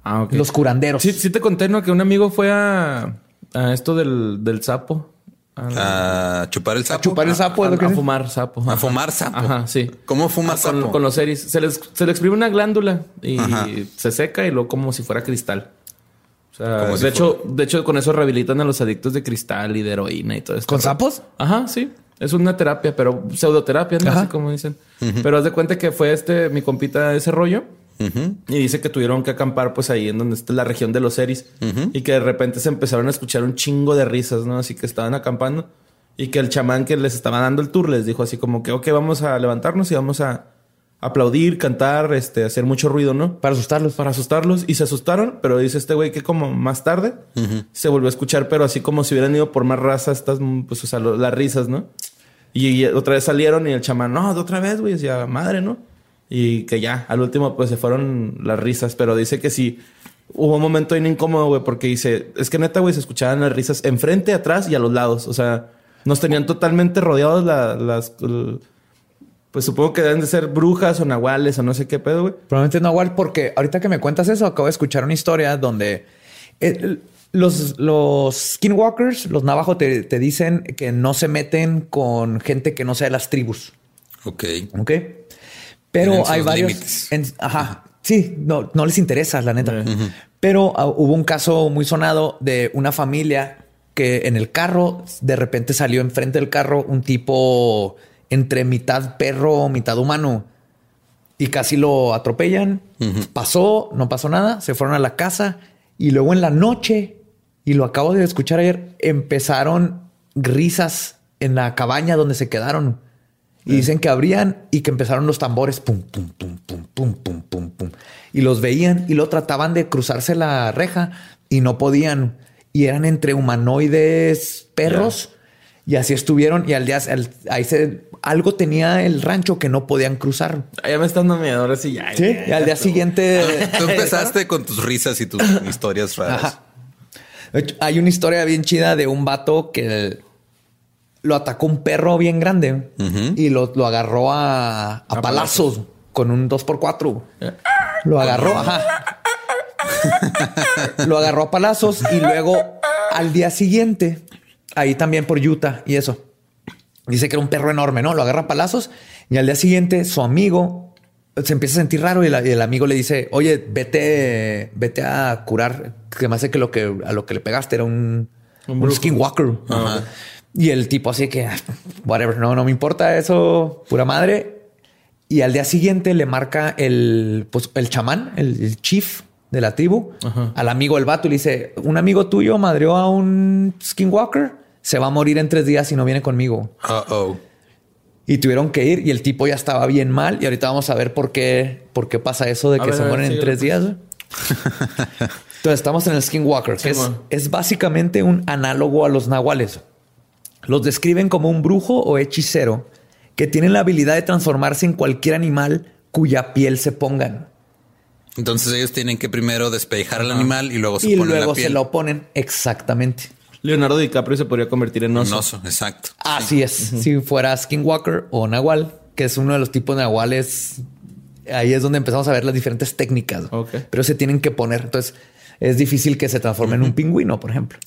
Ah, ok. Los curanderos. Sí, sí te conté, ¿no? Que un amigo fue a, a esto del, del sapo. A, A chupar el sapo. chupar el sapo. a es. fumar sapo. A fumar sapo. Ajá, sí. ¿Cómo fuma Ah, sapo? Con, con los series. Se les, se le exprime una glándula y Ajá. se seca y luego como si fuera cristal. O sea, Como de si hecho, de hecho, con eso rehabilitan a los adictos de cristal y de heroína y todo esto. ¿Con sapos? Ajá, sí. Es una terapia, pero pseudoterapia, ¿no? Ajá. Así como dicen. Pero haz de cuenta que fue este, mi compita, ese rollo. Y dice que tuvieron que acampar pues ahí en donde está la región de los Eris. Y que de repente se empezaron a escuchar un chingo de risas, ¿no? Así que estaban acampando. Y que el chamán que les estaba dando el tour les dijo así como que, ok, vamos a levantarnos y vamos a aplaudir, cantar, este, hacer mucho ruido, ¿no? Para asustarlos. para asustarlos y se asustaron, pero dice este güey que como más tarde se volvió a escuchar, pero así como si hubieran ido por más raza estas, pues, o sea, lo- las risas, ¿no? Y, y otra vez salieron y el chamán, no, de otra vez, güey, decía, madre, ¿no? Y que ya, al último, pues se fueron las risas, pero dice que sí. Hubo un momento bien incómodo, güey, porque dice, es que neta, güey, se escuchaban las risas enfrente, atrás y a los lados. O sea, nos tenían totalmente rodeados la- las... el- pues supongo que deben de ser brujas o nahuales o no sé qué pedo, güey. Probablemente Nahual, porque ahorita que me cuentas eso, acabo de escuchar una historia donde eh, los, los skinwalkers, los navajos, te, te dicen que no se meten con gente que no sea de las tribus. Ok. Ok. Pero hay varios. en- ajá. Sí, no, no les interesa, la neta. Pero ah, hubo un caso muy sonado de una familia que en el carro de repente salió enfrente del carro un tipo entre mitad perro, mitad humano y casi lo atropellan. Pasó, no pasó nada, se fueron a la casa y luego en la noche, y lo acabo de escuchar ayer, empezaron risas en la cabaña donde se quedaron. Y dicen que abrían y que empezaron los tambores, pum, pum, pum, pum, pum, pum, pum, pum. Y los veían y lo trataban de cruzarse la reja y no podían. Y eran entre humanoides perros. Y así estuvieron. Y al día, al- ahí se, algo tenía el rancho que no podían cruzar. Ya me están dando miedo, ahora sí ya. Sí. ya, Y al día siguiente. [LAUGHS] Tú [LAUGHS] empezaste con tus risas y tus historias raras. Ajá. Hay una historia bien chida de un vato que lo atacó un perro bien grande y lo, lo agarró a, a palazos con un 2x4. Lo agarró, ajá. [LAUGHS] lo agarró a palazos y luego al día siguiente, ahí también por Utah y eso. Dice que era un perro enorme, ¿no? Lo agarra a palazos y al día siguiente su amigo se empieza a sentir raro y, la- y el amigo le dice, oye, vete, vete a curar. Que me hace que lo que a lo que le pegaste era un, Un skinwalker. Ajá. Y el tipo así que, "Ah, whatever, no, no me importa eso, pura madre. Y al día siguiente le marca el, pues, el chamán, el, el chief de la tribu, Ajá. al amigo del vato y le dice, un amigo tuyo madreó a un skinwalker, se va a morir en tres días si no viene conmigo. Uh oh. Y tuvieron que ir y el tipo ya estaba bien mal. Y ahorita vamos a ver por qué, por qué pasa eso de que ver, se ver, mueren en tres pues. días. [LAUGHS] Entonces estamos en el Skinwalker, que es, es básicamente un análogo a los nahuales. Los describen como un brujo o hechicero que tienen la habilidad de transformarse en cualquier animal cuya piel se pongan. Entonces ellos tienen que primero despejar al animal y luego se y ponen luego la piel. se lo ponen exactamente. Leonardo DiCaprio se podría convertir en Un oso. oso, exacto. Así es. Si fuera Skinwalker o Nahual, que es uno de los tipos de Nahuales ahí es donde empezamos a ver las diferentes técnicas. Pero se tienen que poner. Entonces es difícil que se transforme en un pingüino, por ejemplo.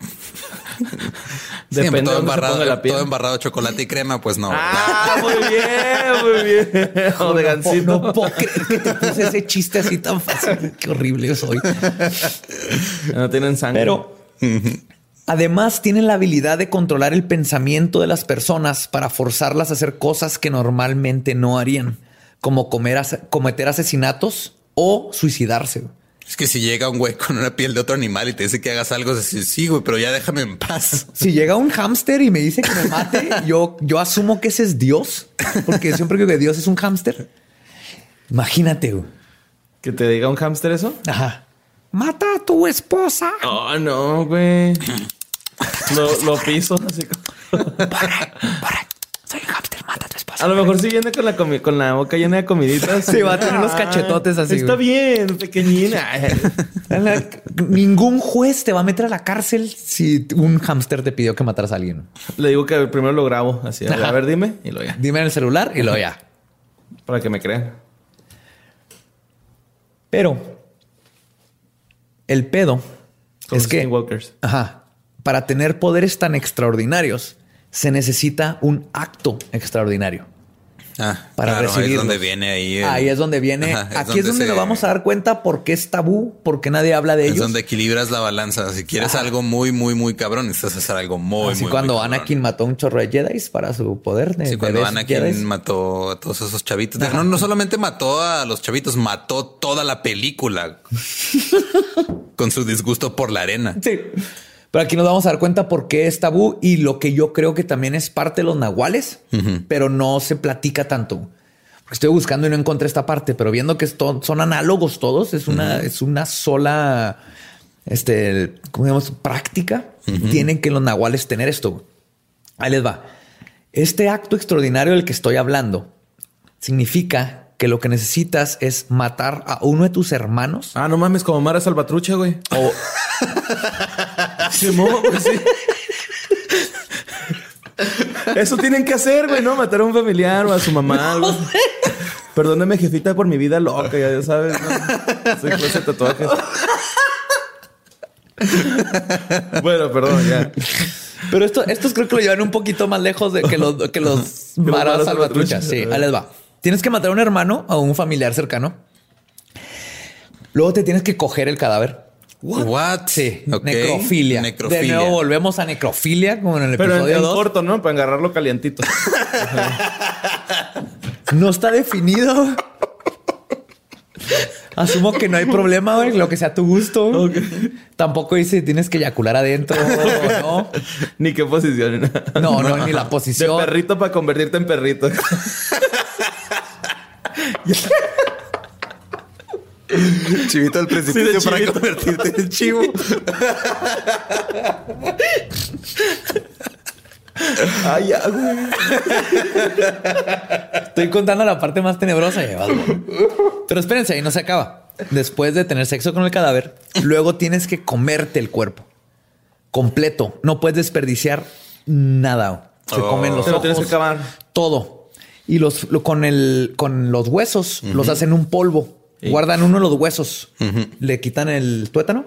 [LAUGHS] Depende todo, se embarrado, ponga la piel. todo embarrado de chocolate y crema, pues no. Ah, muy bien, muy bien. [LAUGHS] O de No, gansito. no puedo creer que te puse ese chiste así tan fácil. [LAUGHS] Qué horrible soy. No tienen sangre. Pero además tienen la habilidad de controlar el pensamiento de las personas para forzarlas a hacer cosas que normalmente no harían, como comer cometer asesinatos o suicidarse. Es que si llega un güey con una piel de otro animal y te dice que hagas algo, dices, sí, güey, pero ya déjame en paz. [LAUGHS] Si llega un hámster y me dice que me mate, yo, yo asumo que ese es Dios, porque siempre creo que Dios es un hámster. Imagínate. güey. que te diga un hámster eso. Ajá. Mata a tu esposa. Oh, no, güey. Lo, lo piso así. como- hámster, mata a lo mejor si viene con la, con la boca llena de comiditas. Sí, va a tener los cachetotes así, Está güey. bien, pequeñina. [LAUGHS] Ningún juez te va a meter a la cárcel si un hámster te pidió que mataras a alguien. Le digo que primero lo grabo así. A ver, Ajá. a ver, dime. Y lo ya. Dime en el celular y lo ya. Para que me crean. Pero el pedo Con es que, ajá, para tener poderes tan extraordinarios se necesita un acto extraordinario. Ah, Para claro, ahí es donde viene ahí. el- Ahí es donde viene. Ajá, aquí es donde se- nos vamos a dar cuenta por qué es tabú, por qué nadie habla de Es ellos. donde equilibras la balanza. Si quieres Ajá. algo muy, muy, muy cabrón, necesitas hacer algo muy, Así muy cuando muy cabrón. Anakin mató a un chorro de Jedi para su poder de Sí, cuando Anakin Jedis. mató a todos esos chavitos. No, no solamente mató a los chavitos, mató toda la película [LAUGHS] con su disgusto por la arena. Sí. Pero aquí nos vamos a dar cuenta por qué es tabú y lo que yo creo que también es parte de los nahuales, pero no se platica tanto. Porque Estoy buscando y no encontré esta parte, pero viendo que esto- son análogos todos, es una, es una sola, este, ¿cómo digamos? Práctica. Tienen que los nahuales tener esto. Ahí les va. Este acto extraordinario del que estoy hablando significa que lo que necesitas es matar a uno de tus hermanos Ah, no mames, como Mara Salvatrucha, güey. o [LAUGHS] Simón, sí. Eso tienen que hacer, güey, ¿no? Matar a un familiar o a su mamá. algo. Perdóneme, jefita, por mi vida loca, ya sabes. ¿no? Soy de tatuajes. bueno, perdón, ya. Pero esto, estos creo que lo llevan un poquito más lejos de que los, que los [LAUGHS] salvatruchas. salvatruchas. Sí, ahí les va. Tienes que matar a un hermano o a un familiar cercano. Luego te tienes que coger el cadáver. What? Sí, Ok. necrofilia. Necrofilia. De nuevo volvemos a necrofilia, como en el Pero en, episodio en 2. corto, ¿no? Para agarrarlo calientito. No está definido. Asumo que no hay problema, güey, lo que sea a tu gusto. Tampoco dice tienes que eyacular adentro o no. ni qué posición. No, no, ni la De posición. perrito para convertirte en perrito. Chivito al precipicio Sí, para convertirte en chivo. Ay, ya, güey. Estoy contando la parte más tenebrosa. ya vas, güey. Pero espérense, ahí no se acaba. Después de tener sexo con el cadáver, luego tienes que comerte el cuerpo completo. No puedes desperdiciar nada. Se Oh. comen los Te lo ojos, tienes que acabar. todo. Y los lo- con el con los huesos los hacen un polvo. Guardan uno de los huesos, le quitan el tuétano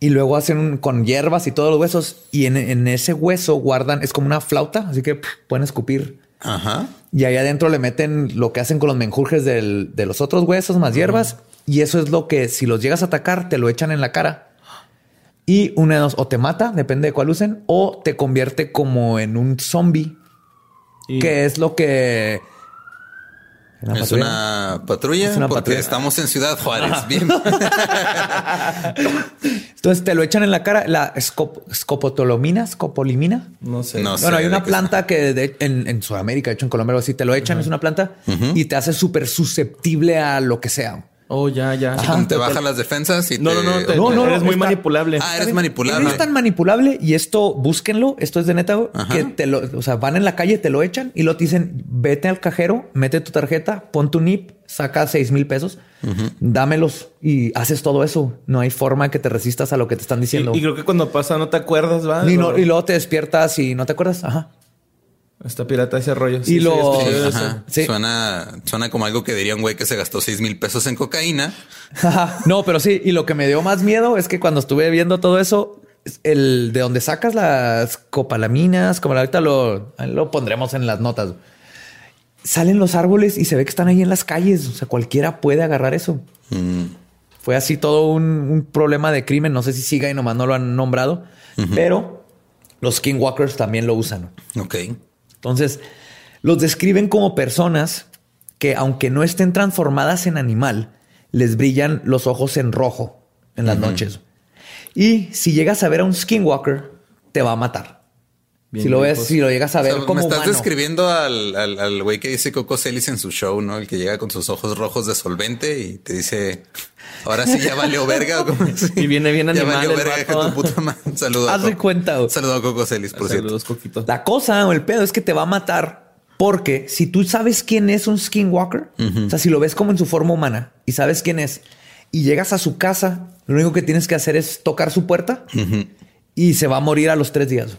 y luego hacen un- con hierbas y todos los huesos. Y en, en ese hueso guardan, es como una flauta, así que pff, pueden escupir Ajá. y ahí adentro le meten lo que hacen con los menjurjes del- de los otros huesos más hierbas. Y eso es lo que si los llegas a atacar, te lo echan en la cara. Y una de dos, o te mata, depende de cuál usen, o te convierte como en un zombie, Y- que es lo que... ¿Una Es patrulla? una patrulla Es una porque patrulla. estamos en Ciudad Juárez. Bien. [LAUGHS] Entonces te lo echan en la cara, la escop- escopotolomina, escopolimina. No sé. No sé. Bueno, hay una planta que de- en, en Sudamérica, de hecho en Colombia, así, te lo echan, es una planta y te hace súper susceptible a lo que sea. Oh, ya, ya. Ajá. Como te baja las defensas y No, te... no, no, te- No, no, eres no, muy está- manipulable. Ah, eres manipulable. Eres tan manipulable y esto, búsquenlo, esto es de neta, Ajá. que te lo, o sea, van en la calle, te lo echan y lo te dicen, vete al cajero, mete tu tarjeta, pon tu NIP, saca seis mil pesos, dámelos y haces todo eso. No hay forma que te resistas a lo que te están diciendo. y creo que cuando pasa no te acuerdas, ¿va? y, no- y luego te despiertas y no te acuerdas. Ajá. Está pirata ese rollo. Y lo-. Sí. Suena, suena como algo que diría un güey que se gastó seis mil pesos en cocaína. [LAUGHS] no, pero sí. Y lo que me dio más miedo es que cuando estuve viendo todo eso, el de donde sacas las copalaminas, como ahorita lo, lo pondremos en las notas, salen los árboles y se ve que están ahí en las calles. O sea, cualquiera puede agarrar eso. Fue así todo un, un problema de crimen. No sé si siga y nomás no lo han nombrado, pero los skinwalkers también lo usan. Ok. Entonces, los describen como personas que, aunque no estén transformadas en animal, les brillan los ojos en rojo en las noches. Y si llegas a ver a un skinwalker, te va a matar. Bien si lo ves, si lo llegas a O ver sea, como me estás humano. describiendo al, al, al güey que dice Coco Celis en su show, ¿no? El que llega con sus ojos rojos de solvente y te dice, ahora sí ya valió verga. Y viene bien Ya animal valió el verga tu puta madre. Un [LAUGHS] saludo. a Haz de cuenta. Un saludo a Coco Celis, por cierto. Saludos, Coquito. La cosa o el pedo es que te va a matar porque si tú sabes quién es un skinwalker, o sea, si lo ves como en su forma humana y sabes quién es y llegas a su casa, lo único que tienes que hacer es tocar su puerta y se va a morir a los tres días.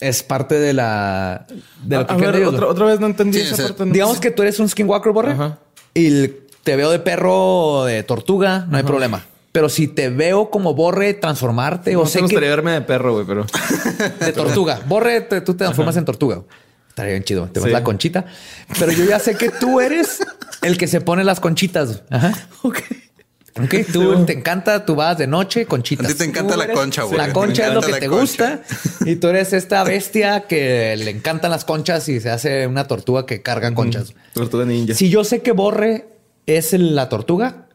Es parte de la de lo A, que a ver, otra, otra vez no entendí Sí, esa parte. no Digamos sé. que tú eres un skinwalker, Borre, Ajá. y te veo de perro o de tortuga, no hay problema. Pero si te veo como Borre transformarte No o te sé que gustaría verme de perro, güey, pero... de tortuga. Borre, te- tú te transformas en tortuga. Estaría bien chido. Te vas Sí. la conchita. Pero yo ya sé que tú eres el que se pone las conchitas. Ajá. Ok. Ok, tú te encanta, tú vas de noche, conchitas. A ti te encanta la concha, güey. La Te concha es lo que te concha. gusta. Y tú eres esta bestia que le encantan las conchas y se hace una tortuga que carga conchas. Tortuga ninja. Si yo sé que Borre es la tortuga,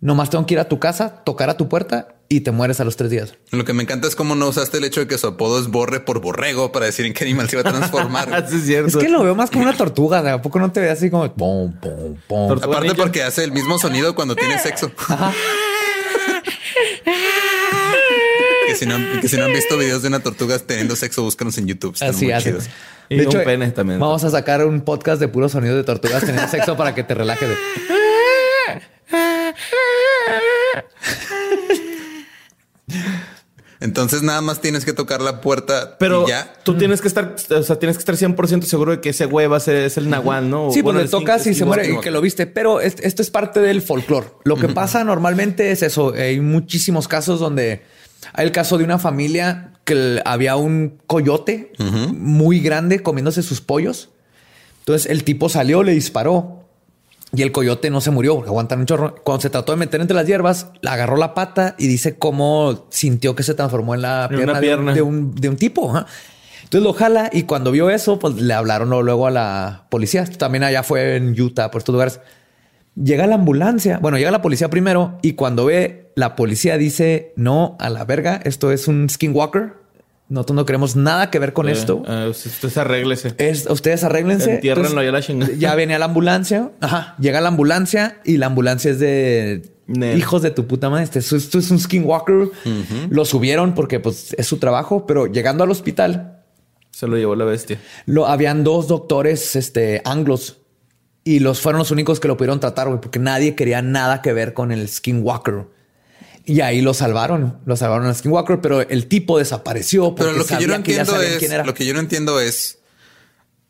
nomás tengo que ir a tu casa, tocar a tu puerta y te mueres a los tres días. Lo que me encanta es cómo no usaste el hecho de que su apodo es Borre por borrego para decir en qué animal se iba a transformar. [LAUGHS] Ah, sí, es cierto. Es que lo veo más como una tortuga. ¿De a poco no te ve así como pom, pom, pom? Tortuga. Aparte ninja. porque hace el mismo sonido cuando tiene sexo. [LAUGHS] que, si no, que si no han visto videos de una tortuga teniendo sexo, búscanos en YouTube. Están Así muy chidos. Y un pene también. Vamos a sacar un podcast de puros sonidos de tortugas teniendo sexo para que te relajes. de- Entonces nada más tienes que tocar la puerta Pero y ya. tú tienes que estar, o sea, tienes que estar 100% seguro de que ese güey va a ser es el nahual, ¿no? Sí, pues Bueno, le el skin- tocas y se muere y que lo viste. Pero es- esto es parte del folclore. Lo que pasa normalmente es eso. Hay muchísimos casos donde hay el caso de una familia que había un coyote muy grande comiéndose sus pollos. Entonces el tipo salió, le disparó y el coyote no se murió porque aguantan un chorro. Cuando se trató de meter entre las hierbas, le agarró la pata y dice cómo sintió que se transformó en la En pierna, de un- pierna. de un, de un tipo. Entonces lo jala y cuando vio eso, pues le hablaron luego- luego a la policía. Esto También allá fue en Utah, por estos lugares. Llega la ambulancia. Bueno, llega la policía primero y cuando ve la policía dice no a la verga. Esto es un skinwalker. Nosotros no queremos nada que ver con Eh, esto. ah, usted arréglese. Es, ustedes arréglense. Entiérrenlo ya la chingada. Ya venía la ambulancia. Ajá. Llega la ambulancia y la ambulancia es de Nel. hijos de tu puta madre. Este- Esto, esto es un skinwalker. Lo subieron porque pues, es su trabajo, pero llegando al hospital, Se lo llevó la bestia. lo, habían dos doctores este, anglos y los fueron los únicos que lo pudieron tratar, güey, porque nadie quería nada que ver con el skinwalker. Y ahí lo salvaron, lo salvaron al skinwalker, pero el tipo desapareció. Pero lo que yo no entiendo es, quién era. lo que yo no entiendo es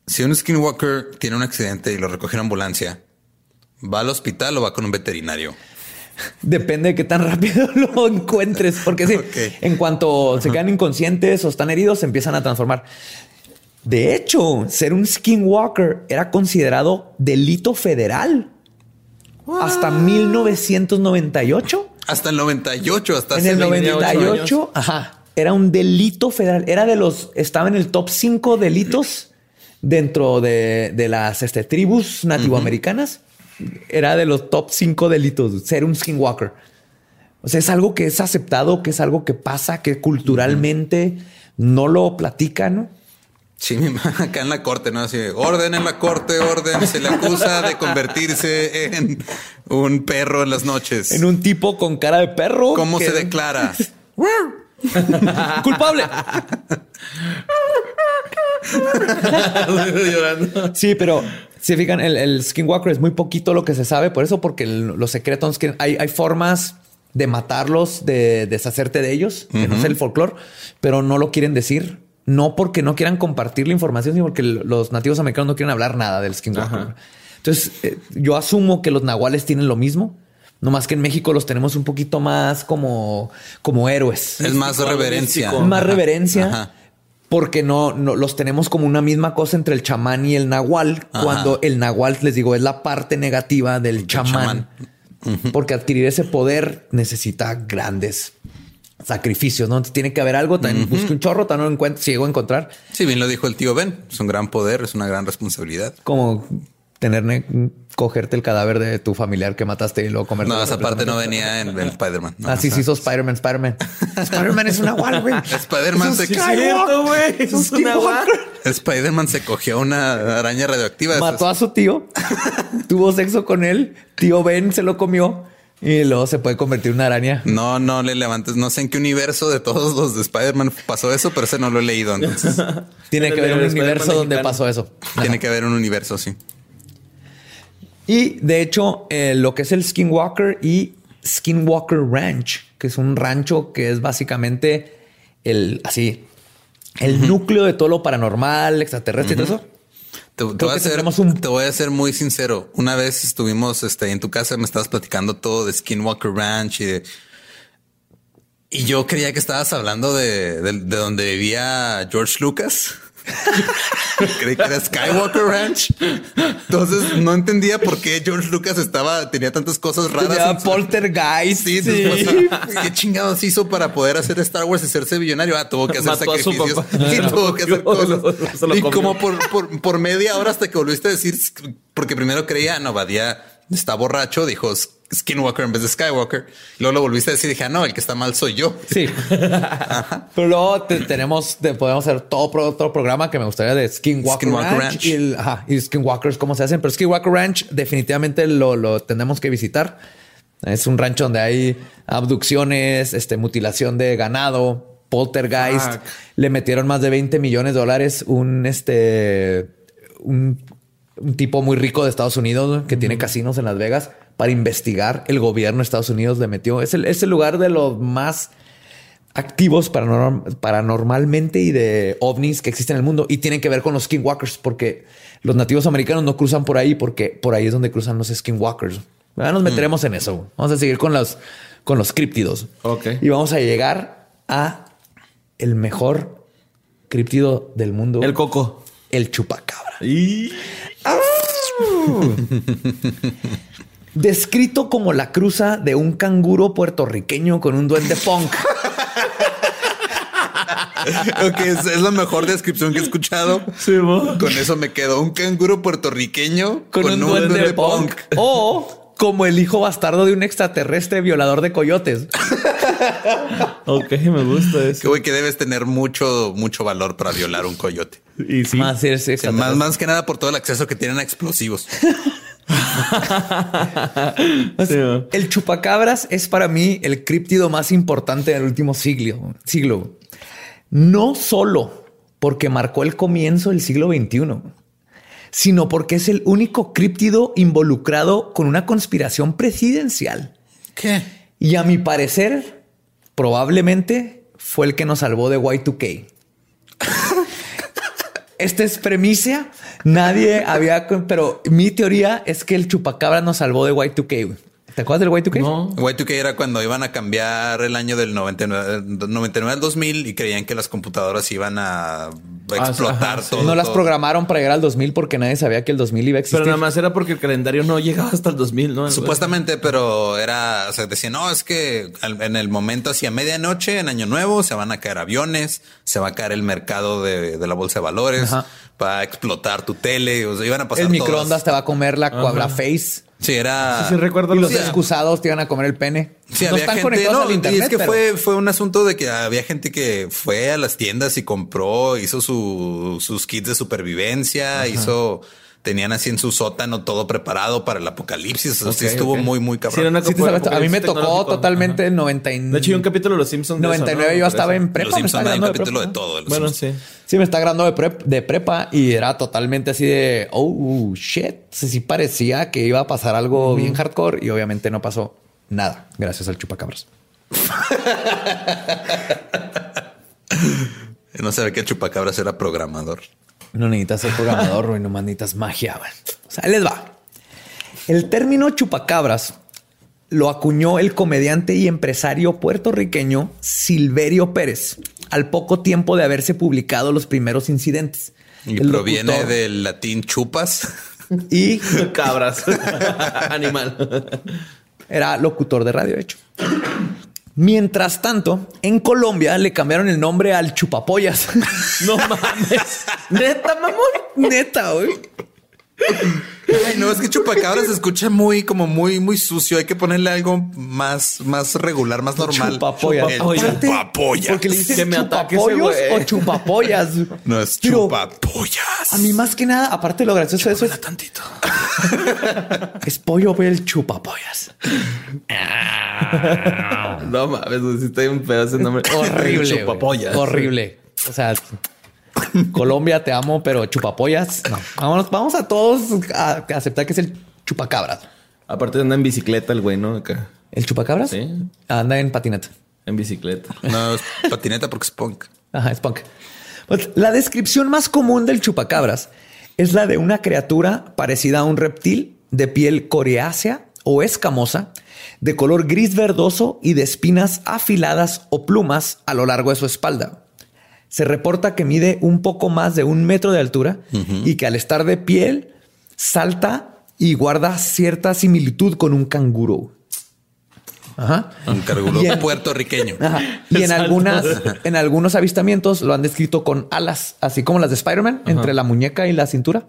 si un skinwalker tiene un accidente y lo recoge en ambulancia, ¿va al hospital o va con un veterinario? Depende de qué tan rápido [LAUGHS] lo encuentres, porque sí, en cuanto se quedan inconscientes o están heridos, se empiezan a transformar. De hecho, ser un skinwalker era considerado delito federal hasta 1998. Hasta el 98, hasta En el 28 98, años. ajá, era un delito federal. Era de los, estaba en el top 5 delitos dentro de, de las este, tribus nativoamericanas. Era de los top 5 delitos ser un skinwalker. O sea, es algo que es aceptado, que es algo que pasa, que culturalmente no lo platican. ¿no? Sí, mi ma- [LAUGHS] acá en la corte, ¿no? Así, de, orden en la corte, orden. Se le acusa de convertirse en un perro en las noches. En un tipo con cara de perro. ¿Cómo que- se declara? [LAUGHS] Culpable. Sí, pero si fijan, el, el skinwalker es muy poquito lo que se sabe, por eso, porque el- los secretos que hay, hay formas de matarlos, de deshacerte de ellos, que no es el folclore, pero no lo quieren decir no porque no quieran compartir la información, sino porque los nativos americanos no quieren hablar nada del skinwalker. Entonces, eh, yo asumo que los nahuales tienen lo mismo. No más que en México los tenemos un poquito más como, como héroes. Es más reverencia. Más reverencia. Porque no, no, los tenemos como una misma cosa entre el chamán y el nahual. Cuando el nahual, les digo, es la parte negativa del chamán. Porque adquirir ese poder necesita grandes sacrificios, ¿no? tiene que haber algo, también busque un chorro, también no encuentro, si llego a encontrar. Sí, bien lo dijo el tío Ben, es un gran poder, es una gran responsabilidad. Como tener cogerte el cadáver de tu familiar que mataste y luego comer. No, esa parte no venía en el Spider-Man. ah, sí, sí, hizo Spider-Man, Spider-Man. Spider-Man es una wall, güey. [LAUGHS] Spider-Man se güey. [LAUGHS] Es una Spider-Man se cogió una araña radioactiva. Mató a su tío, tuvo sexo con él, tío Ben se lo comió y luego se puede convertir en una araña. No, no le levantes. No sé en qué universo de todos los de Spider-Man pasó eso, pero ese no lo he leído. Entonces [LAUGHS] tiene que haber un universo donde pasó eso. Tiene que haber un universo, sí. Y de hecho, eh, lo que es el Skinwalker y Skinwalker Ranch, que es un rancho que es básicamente el así, el núcleo de todo lo paranormal, extraterrestre y todo eso te, voy a ser, te, voy a ser, muy sincero. Una vez estuvimos este, en tu casa, me estabas platicando todo de Skinwalker Ranch y y yo creía que estabas hablando de, de, de donde vivía George Lucas. [LAUGHS] Creí que era Skywalker Ranch. Entonces no entendía por qué George Lucas estaba, tenía tantas cosas raras. Tenía poltergeist. Sí, sí. ¿qué chingados hizo para poder hacer Star Wars y hacerse millonario? Ah, tuvo que hacer sacrificios. Y [LAUGHS] tuvo que hacer [LAUGHS] cosas. y como por, por, por media hora hasta que volviste a decir, porque primero creía, no, Badía está borracho, dijo Skinwalker en vez de Skywalker. Luego lo volviste a decir y dije, ah, no, el que está mal soy yo. Sí. [LAUGHS] Pero luego tenemos, podemos hacer todo otro programa que me gustaría de Skinwalker, Ranch, Y, Skinwalkers, cómo se hacen. Pero Skinwalker Ranch definitivamente lo, lo tenemos que visitar. Es un rancho donde hay abducciones, este, mutilación de ganado, poltergeist. Le metieron más de 20 millones de dólares un, este, un, tipo muy rico de Estados Unidos que tiene casinos en Las Vegas para investigar. El gobierno de Estados Unidos le metió. Es el, es el lugar de los más activos paranormalmente y de ovnis que existen en el mundo y tienen que ver con los skinwalkers porque los nativos americanos no cruzan por ahí porque por ahí es donde cruzan los skinwalkers. Ahora nos mm. meteremos en eso. Vamos a seguir con los, con los críptidos. Y vamos a llegar a el mejor críptido del mundo. El coco. El chupacabra. Y... [LAUGHS] descrito como la cruza de un canguro puertorriqueño con un duende punk. ok, es, la mejor descripción que he escuchado. con eso me quedo. Un canguro puertorriqueño con, un, duende, punk. O como el hijo bastardo de un extraterrestre violador de coyotes. ok, me gusta eso. Que güey que debes tener mucho, mucho valor para violar un coyote. Y sí. Más, más, más que nada por todo el acceso que tienen a explosivos. [LAUGHS] [LAUGHS] el chupacabras es para mí el críptido más importante del último siglo, siglo. No solo porque marcó el comienzo del siglo XXI, sino porque es el único críptido involucrado con una conspiración presidencial. ¿Qué? Y a mi parecer, probablemente fue el que nos salvó de Y2K. Esta es premisa. Nadie había, pero mi teoría es que el chupacabra nos salvó de Y2K. ¿Te acuerdas del Y2K? No. Y2K era cuando iban a cambiar el año del 99, 99 al 2000 y creían que las computadoras iban a ah, explotar todo. No las programaron para llegar al 2000 porque nadie sabía que el 2000 iba a existir. Pero nada más era porque el calendario no llegaba hasta el 2000, ¿no? Supuestamente, pero era, o sea, decían, no, es que en el momento hacia medianoche, en Año Nuevo, se van a caer aviones, se va a caer el mercado de, la bolsa de valores, va a explotar tu tele, o sea, iban a pasar El microondas te va a comer la, la face. Sí, era. Sí, recuerdo. los excusados te iban a comer el pene. Sí, había gente. No, internet, y es que fue, fue un asunto de que había gente que fue a las tiendas y compró, hizo su, sus kits de supervivencia, hizo tenían así en su sótano todo preparado para el apocalipsis. sí estuvo muy, muy cabrón. a mí me tocó totalmente el 99. De hecho, hay un capítulo de Los Simpsons. 99 yo estaba en prepa. Los Simpsons hay un capítulo de, todo. bueno, sí. Sí, me está grabando de, de, prepa y era totalmente así de, oh, shit. Sí, parecía que iba a pasar algo bien hardcore y obviamente no pasó nada gracias al chupacabras. [LAUGHS] No sabe que el chupacabras era programador. No necesitas ser programador, güey, nomás necesitas magia. güey. O sea, ahí les va. El término chupacabras lo acuñó el comediante y empresario puertorriqueño Silverio Pérez al poco tiempo de haberse publicado los primeros incidentes. Y El proviene locutor del latín chupas. Y [LAUGHS] Cabras. [LAUGHS] Animal. era locutor de radio, de hecho. Mientras tanto, en Colombia le cambiaron el nombre al chupapollas. [LAUGHS] No mames. Neta, mamón. Neta, güey. Ay, no, es que chupacabras se escucha muy, como muy, muy sucio. Hay que ponerle algo más, más regular, más normal. Chupapollas. Aparte, chupapollas. Porque le dicen Que me chupapollos o chupapollas. [LAUGHS] No es Pero chupapollas. A mí más que nada, aparte de lo gracioso de eso es, tantito. [LAUGHS] es pollo, güey, el chupapollas. [LAUGHS] No mames, si estoy un pedazo de nombre. Horrible. Chupapollas. Horrible. O sea, Colombia, te amo, pero chupapollas. No. Vámonos, vamos a todos a aceptar que es el chupacabras. Aparte anda en bicicleta el güey, ¿no? Acá. ¿El chupacabras? Sí. Anda en patineta. En bicicleta. No, es patineta porque es punk. Ajá, es punk. Pues, la descripción más común del chupacabras es la de una criatura parecida a un reptil de piel coriácea o escamosa, de color gris verdoso y de espinas afiladas o plumas a lo largo de su espalda. Se reporta que mide un poco más de un metro de altura y que al estar de piel salta y guarda cierta similitud con un canguro. Ajá. Un cargulo Y en- puertorriqueño. Ajá. Y en algunas, en algunos avistamientos lo han descrito con alas, así como las de Spider-Man, entre la muñeca y la cintura.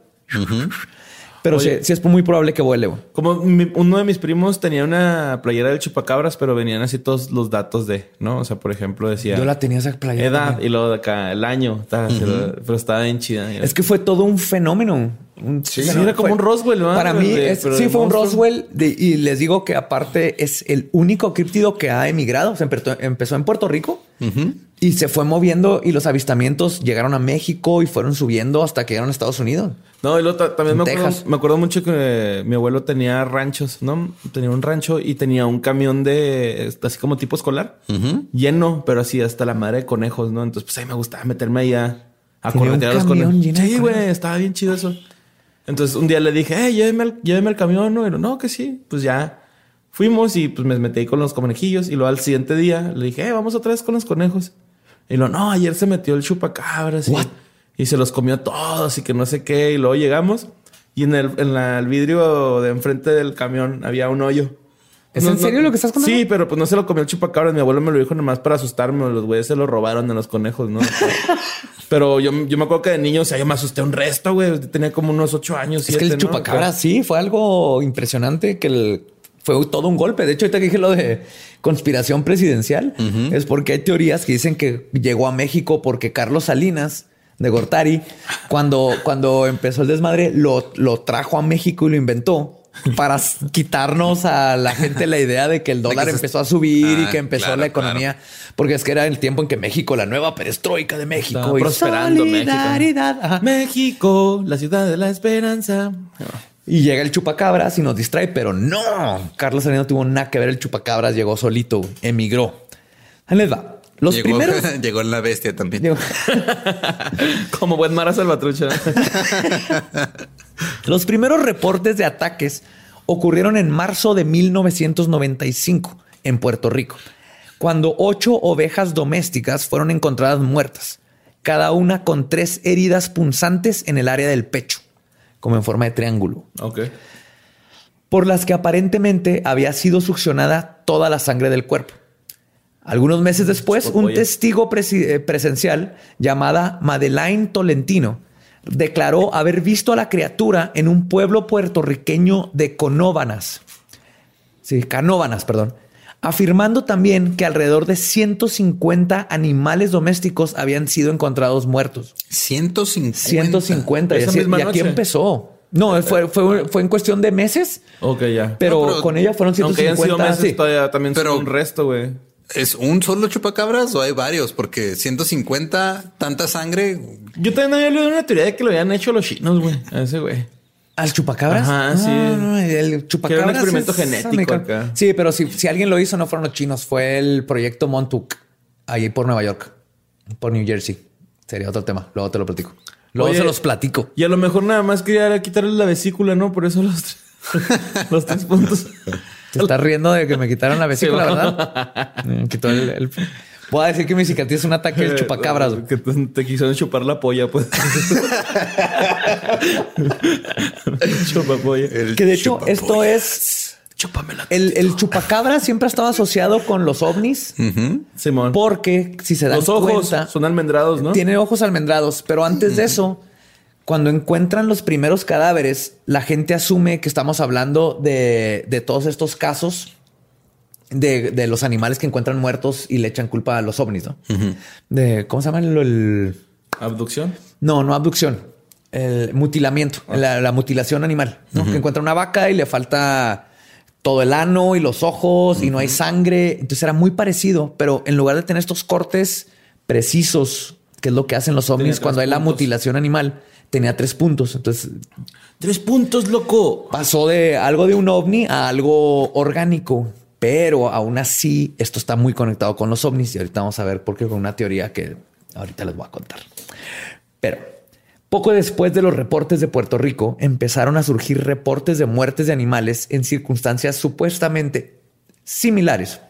Pero sí, Oye. sí es muy probable que vuele. güey. Como mi- uno de mis primos tenía una playera del chupacabras, pero venían así todos los datos de, ¿no? O sea, por ejemplo, decía Yo la tenía esa playera. edad también. y luego de acá el año, pero estaba bien chida. Es que fue todo un fenómeno. Un- Sí, era como un Roswell, ¿no? Para mí, De- es- pero sí, fue un. Roswell. de- y les digo que aparte es el único críptido que ha emigrado. O sea, empezó, en Puerto Rico y se fue moviendo y los avistamientos llegaron a México y fueron subiendo hasta que llegaron a Estados Unidos. No, y luego ta- también me acuerdo, me acuerdo mucho que eh, mi abuelo tenía ranchos, ¿no? Tenía un rancho y tenía un camión de así como tipo escolar lleno, pero así hasta la madre de conejos, ¿no? Entonces, pues ahí me gustaba meterme ahí a, corretear los conejos. Sí, güey, estaba bien chido eso. Entonces, un día le dije, hey, lléveme al, lléveme al camión, ¿no? Y lo, no, que sí. Pues ya fuimos y pues me metí ahí con los conejillos. Y luego al siguiente día le dije, hey, vamos otra vez con los conejos. Y lo, no, ayer se metió el chupacabras. y- y se los comió todos y que no sé qué. Y luego llegamos y en el, en la- el vidrio de enfrente del camión había un hoyo. ¿Es en serio lo que estás contando? Sí, pero pues no se lo comió el chupacabras. Mi abuelo me lo dijo nomás para asustarme. Los güeyes se lo robaron a los conejos, ¿no? [LAUGHS] pero yo, yo me acuerdo que de niño, o sea, yo me asusté un resto, güey. Tenía como unos ocho años. Es que el ¿no? chupacabra sí fue algo impresionante que el- fue todo un golpe. De hecho, ahorita que dije lo de conspiración presidencial, es porque hay teorías que dicen que llegó a México porque Carlos Salinas de Gortari, cuando, cuando empezó el desmadre, lo, lo trajo a México y lo inventó para quitarnos a la gente la idea de que el dólar que se- empezó a subir y Ah, que empezó claro, la economía, porque es que era el tiempo en que México, la nueva perestroika de México, y prosperando México. Ajá. México, la ciudad de la esperanza. Y llega el chupacabras y nos distrae, pero no. Carlos Salinas no tuvo nada que ver. El chupacabras llegó solito, emigró. Ahí les va. Los llegó, primeros. [LAUGHS] llegó en la bestia también. Llegó- Como buen Mara Salvatrucha. [LAUGHS] Los primeros reportes de ataques ocurrieron en marzo de 1995 en Puerto Rico, cuando ocho ovejas domésticas fueron encontradas muertas, cada una con tres heridas punzantes en el área del pecho, como en forma de triángulo. ok. por las que aparentemente había sido succionada toda la sangre del cuerpo. Algunos meses después, un testigo eh, presencial llamada Madeleine Tolentino declaró haber visto a la criatura en un pueblo puertorriqueño de Conóbanas. Sí, Canóbanas, perdón. Afirmando también que alrededor de 150 animales domésticos habían sido encontrados muertos. 150. 150. Y, así- misma y aquí noche. empezó. No, fue, fue, fue en cuestión de meses, Ok, ya. pero, No, pero con ella fueron Aunque hayan 150. sido meses, sí. todavía también Pero- son un resto, güey. ¿Es un solo chupacabras o hay varios? Porque 150, tanta sangre. Yo también había leído una teoría de que lo habían hecho los chinos, güey. A ese güey. ¿Al chupacabras? Ajá, sí. No, el chupacabras. Era un experimento es genético acá. Sí, pero si, si alguien lo hizo, no fueron los chinos, fue el proyecto Montauk, ahí por Nueva York, por New Jersey. Sería otro tema. Luego te lo platico. Luego Oye, se los platico. Y a lo mejor nada más quería quitarle la vesícula, ¿no? Por eso los, tres- [LAUGHS] los tres puntos. [LAUGHS] Te estás riendo de que me quitaron la vesícula, Sí, ¿verdad? [LAUGHS] Me quitó el, el- Voy a decir que mi cicatriz es un ataque del chupacabras. Que te, quisieron chupar la polla, pues. [LAUGHS] Chupapolla. Que de hecho, chupapolla. esto es. El, el chupacabra siempre ha estado asociado con los ovnis. Simón. Porque si se dan Los ojos cuenta, son almendrados, ¿no? tiene ojos almendrados. Pero antes de eso, cuando encuentran los primeros cadáveres, la gente asume que estamos hablando de, de todos estos casos de, de los animales que encuentran muertos y le echan culpa a los ovnis, ¿no? De cómo se llama el- el Abducción. no, no abducción. El mutilamiento, la, la mutilación animal. ¿no? Que encuentra una vaca y le falta todo el ano y los ojos y no hay sangre. Entonces era muy parecido, pero en lugar de tener estos cortes precisos, que es lo que hacen los ovnis cuando hay la mutilación animal, tenía tres puntos. Entonces Tres puntos, loco. pasó de algo de un ovni a algo orgánico. Pero aún así, esto está muy conectado con los ovnis y ahorita vamos a ver por qué con una teoría que ahorita les voy a contar. Pero poco después de los reportes de Puerto Rico, empezaron a surgir reportes de muertes de animales en circunstancias supuestamente similares,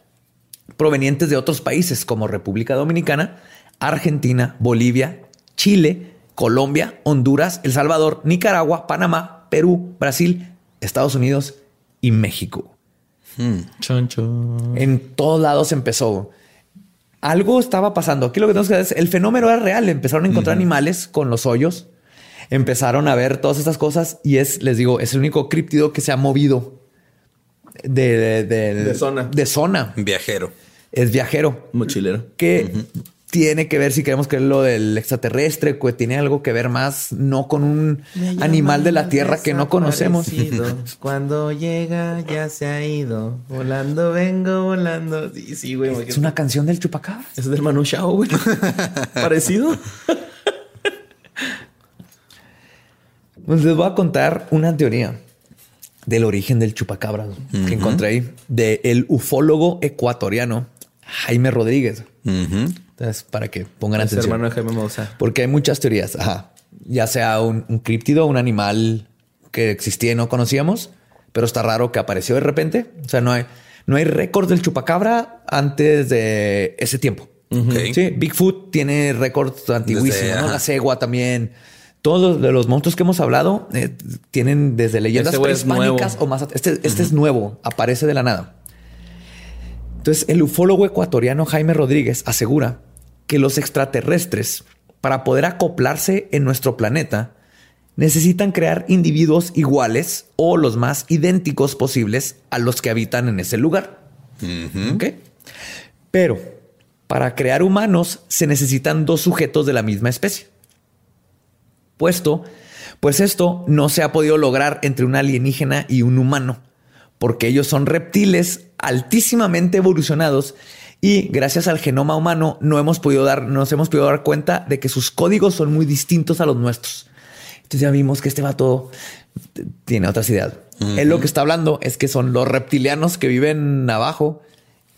provenientes de otros países como República Dominicana, Argentina, Bolivia, Chile, Colombia, Honduras, El Salvador, Nicaragua, Panamá, Perú, Brasil, Estados Unidos y México. Choncho. En todos lados empezó. Algo estaba pasando. Aquí lo que tenemos que ver es el fenómeno era real. Empezaron a encontrar animales con los hoyos. Empezaron a ver todas estas cosas y es, les digo, es el único críptido que se ha movido de, de, de- De zona. De zona. Viajero. Es viajero. Mochilero. Que tiene que ver, si queremos creer lo del extraterrestre, que tiene algo que ver más, no con un animal de la tierra que no conocemos. [LAUGHS] Cuando llega ya se ha ido. Volando vengo, volando. Sí, sí, güey. Es una canción del chupacabra. Es del Manu Chao, güey. [LAUGHS] Parecido. Pues les voy a contar una teoría del origen del chupacabra que encontré ahí de el ufólogo ecuatoriano Jaime Rodríguez. Ujú. Entonces, para que pongan Es atención. hermano de Jaime Maussan. Porque hay muchas teorías. Ajá. Ya sea un, un críptido, un animal que existía y no conocíamos, pero está raro que apareció de repente. O sea, no hay, no hay récord del chupacabra antes de ese tiempo. Sí, Bigfoot tiene récords antiguísimos, ¿no? La cegua también. Todos de los monstruos que hemos hablado eh, tienen desde leyendas Ese güey es prehispánicas o más. Este, este es nuevo, aparece de la nada. Entonces, el ufólogo ecuatoriano Jaime Rodríguez asegura que los extraterrestres, para poder acoplarse en nuestro planeta, necesitan crear individuos iguales o los más idénticos posibles a los que habitan en ese lugar. ¿Ok? Pero para crear humanos se necesitan dos sujetos de la misma especie. Puesto, pues esto no se ha podido lograr entre un alienígena y un humano, porque ellos son reptiles altísimamente evolucionados y gracias al genoma humano no hemos podido dar, nos hemos podido dar cuenta de que sus códigos son muy distintos a los nuestros. Entonces ya vimos que este vato tiene otras ideas. Él lo que está hablando es que son los reptilianos que viven abajo,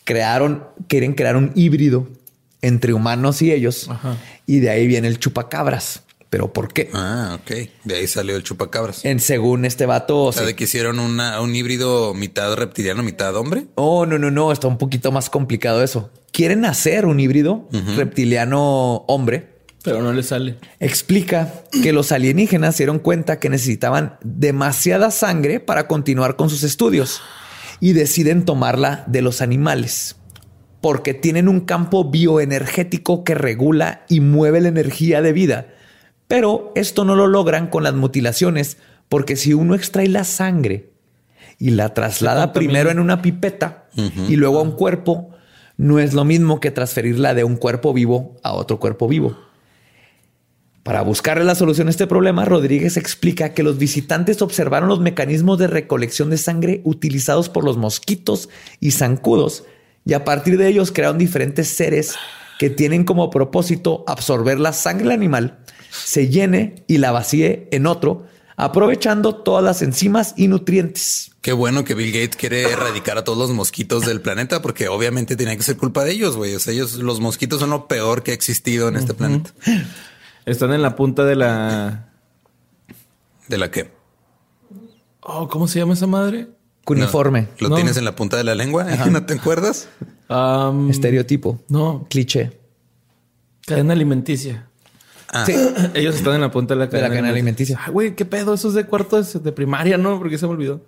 crearon, quieren crear un híbrido entre humanos y ellos. Y de ahí viene el chupacabras. ¿Pero por qué? Ah, ok. De ahí salió el chupacabras. En según este vato... O sea, sí. de que hicieron una, un híbrido mitad reptiliano, mitad hombre. Oh, no, no, no. Está un poquito más complicado eso. Quieren hacer un híbrido reptiliano hombre. Pero no le sale. Explica que los alienígenas se dieron cuenta que necesitaban demasiada sangre para continuar con sus estudios y deciden tomarla de los animales porque tienen un campo bioenergético que regula y mueve la energía de vida. Pero esto no lo logran con las mutilaciones porque si uno extrae la sangre y la traslada primero en una pipeta y luego a un cuerpo, no es lo mismo que transferirla de un cuerpo vivo a otro cuerpo vivo. Para buscarle la solución a este problema, Rodríguez explica que los visitantes observaron los mecanismos de recolección de sangre utilizados por los mosquitos y zancudos y a partir de ellos crearon diferentes seres que tienen como propósito absorber la sangre del animal, se llene y la vacíe en otro aprovechando todas las enzimas y nutrientes. Qué bueno que Bill Gates quiere erradicar a todos los mosquitos del planeta, porque obviamente tiene que ser culpa de ellos, güey. O sea, ellos, los mosquitos son lo peor que ha existido en este planeta. Están en la punta de la. ¿De la qué? Oh, ¿cómo se llama esa madre? Cuniforme. ¿Lo No. tienes en la punta de la lengua? ¿No te acuerdas? Am, Estereotipo. no, Cliché. cadena alimenticia. Ah, Sí. [CLEARS THROAT] Ellos están en la punta de la cadena, cadena alimenticia. Ay, güey, qué pedo. Eso es de cuarto de, de primaria, ¿no? Porque se me olvidó.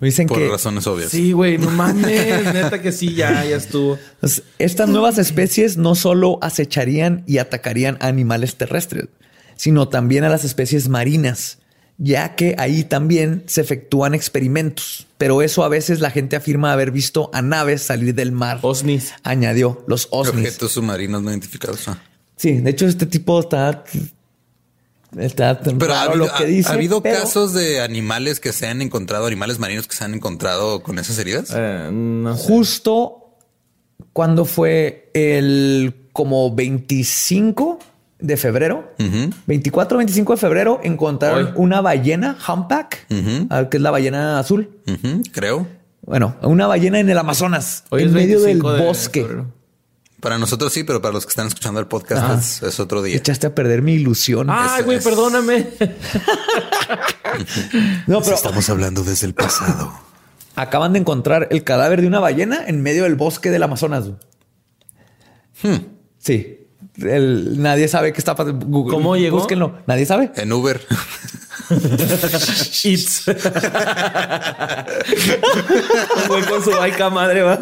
Dicen por que razones obvias. Sí, güey, no mames. [LAUGHS] Neta que sí, ya, ya estuvo. pues, estas nuevas especies no solo acecharían y atacarían a animales terrestres, sino también a las especies marinas, ya que ahí también se efectúan experimentos. Pero eso a veces la gente afirma haber visto a naves salir del mar. Osnis. Añadió los osnis. Objetos submarinos no identificados. Ah. Sí, de hecho este tipo está... Está Pero ha raro habido, lo que dice, ¿ha habido pero- casos de animales que se han encontrado, animales marinos que se han encontrado con esas heridas. Eh, no sé. Justo cuando fue el como 25 de febrero, 24, 25 de febrero, encontraron Hoy. una ballena humpback, ah, que es la ballena azul. Creo. Bueno, una ballena en el Amazonas, Hoy en medio del 25 de bosque. febrero. Para nosotros sí, pero para los que están escuchando el podcast es, es otro día. Echaste a perder mi ilusión. Ay, güey, es. perdóname. [LAUGHS] no, pero Estamos hablando desde el pasado. acaban de encontrar el cadáver de una ballena en medio del bosque del Amazonas. Hmm. Sí. El- nadie sabe qué está pasando. Google, ¿Cómo llegó? Búsquenlo. Nadie sabe. En Uber. [LAUGHS] It's. Güey [LAUGHS] con su baica madre, va.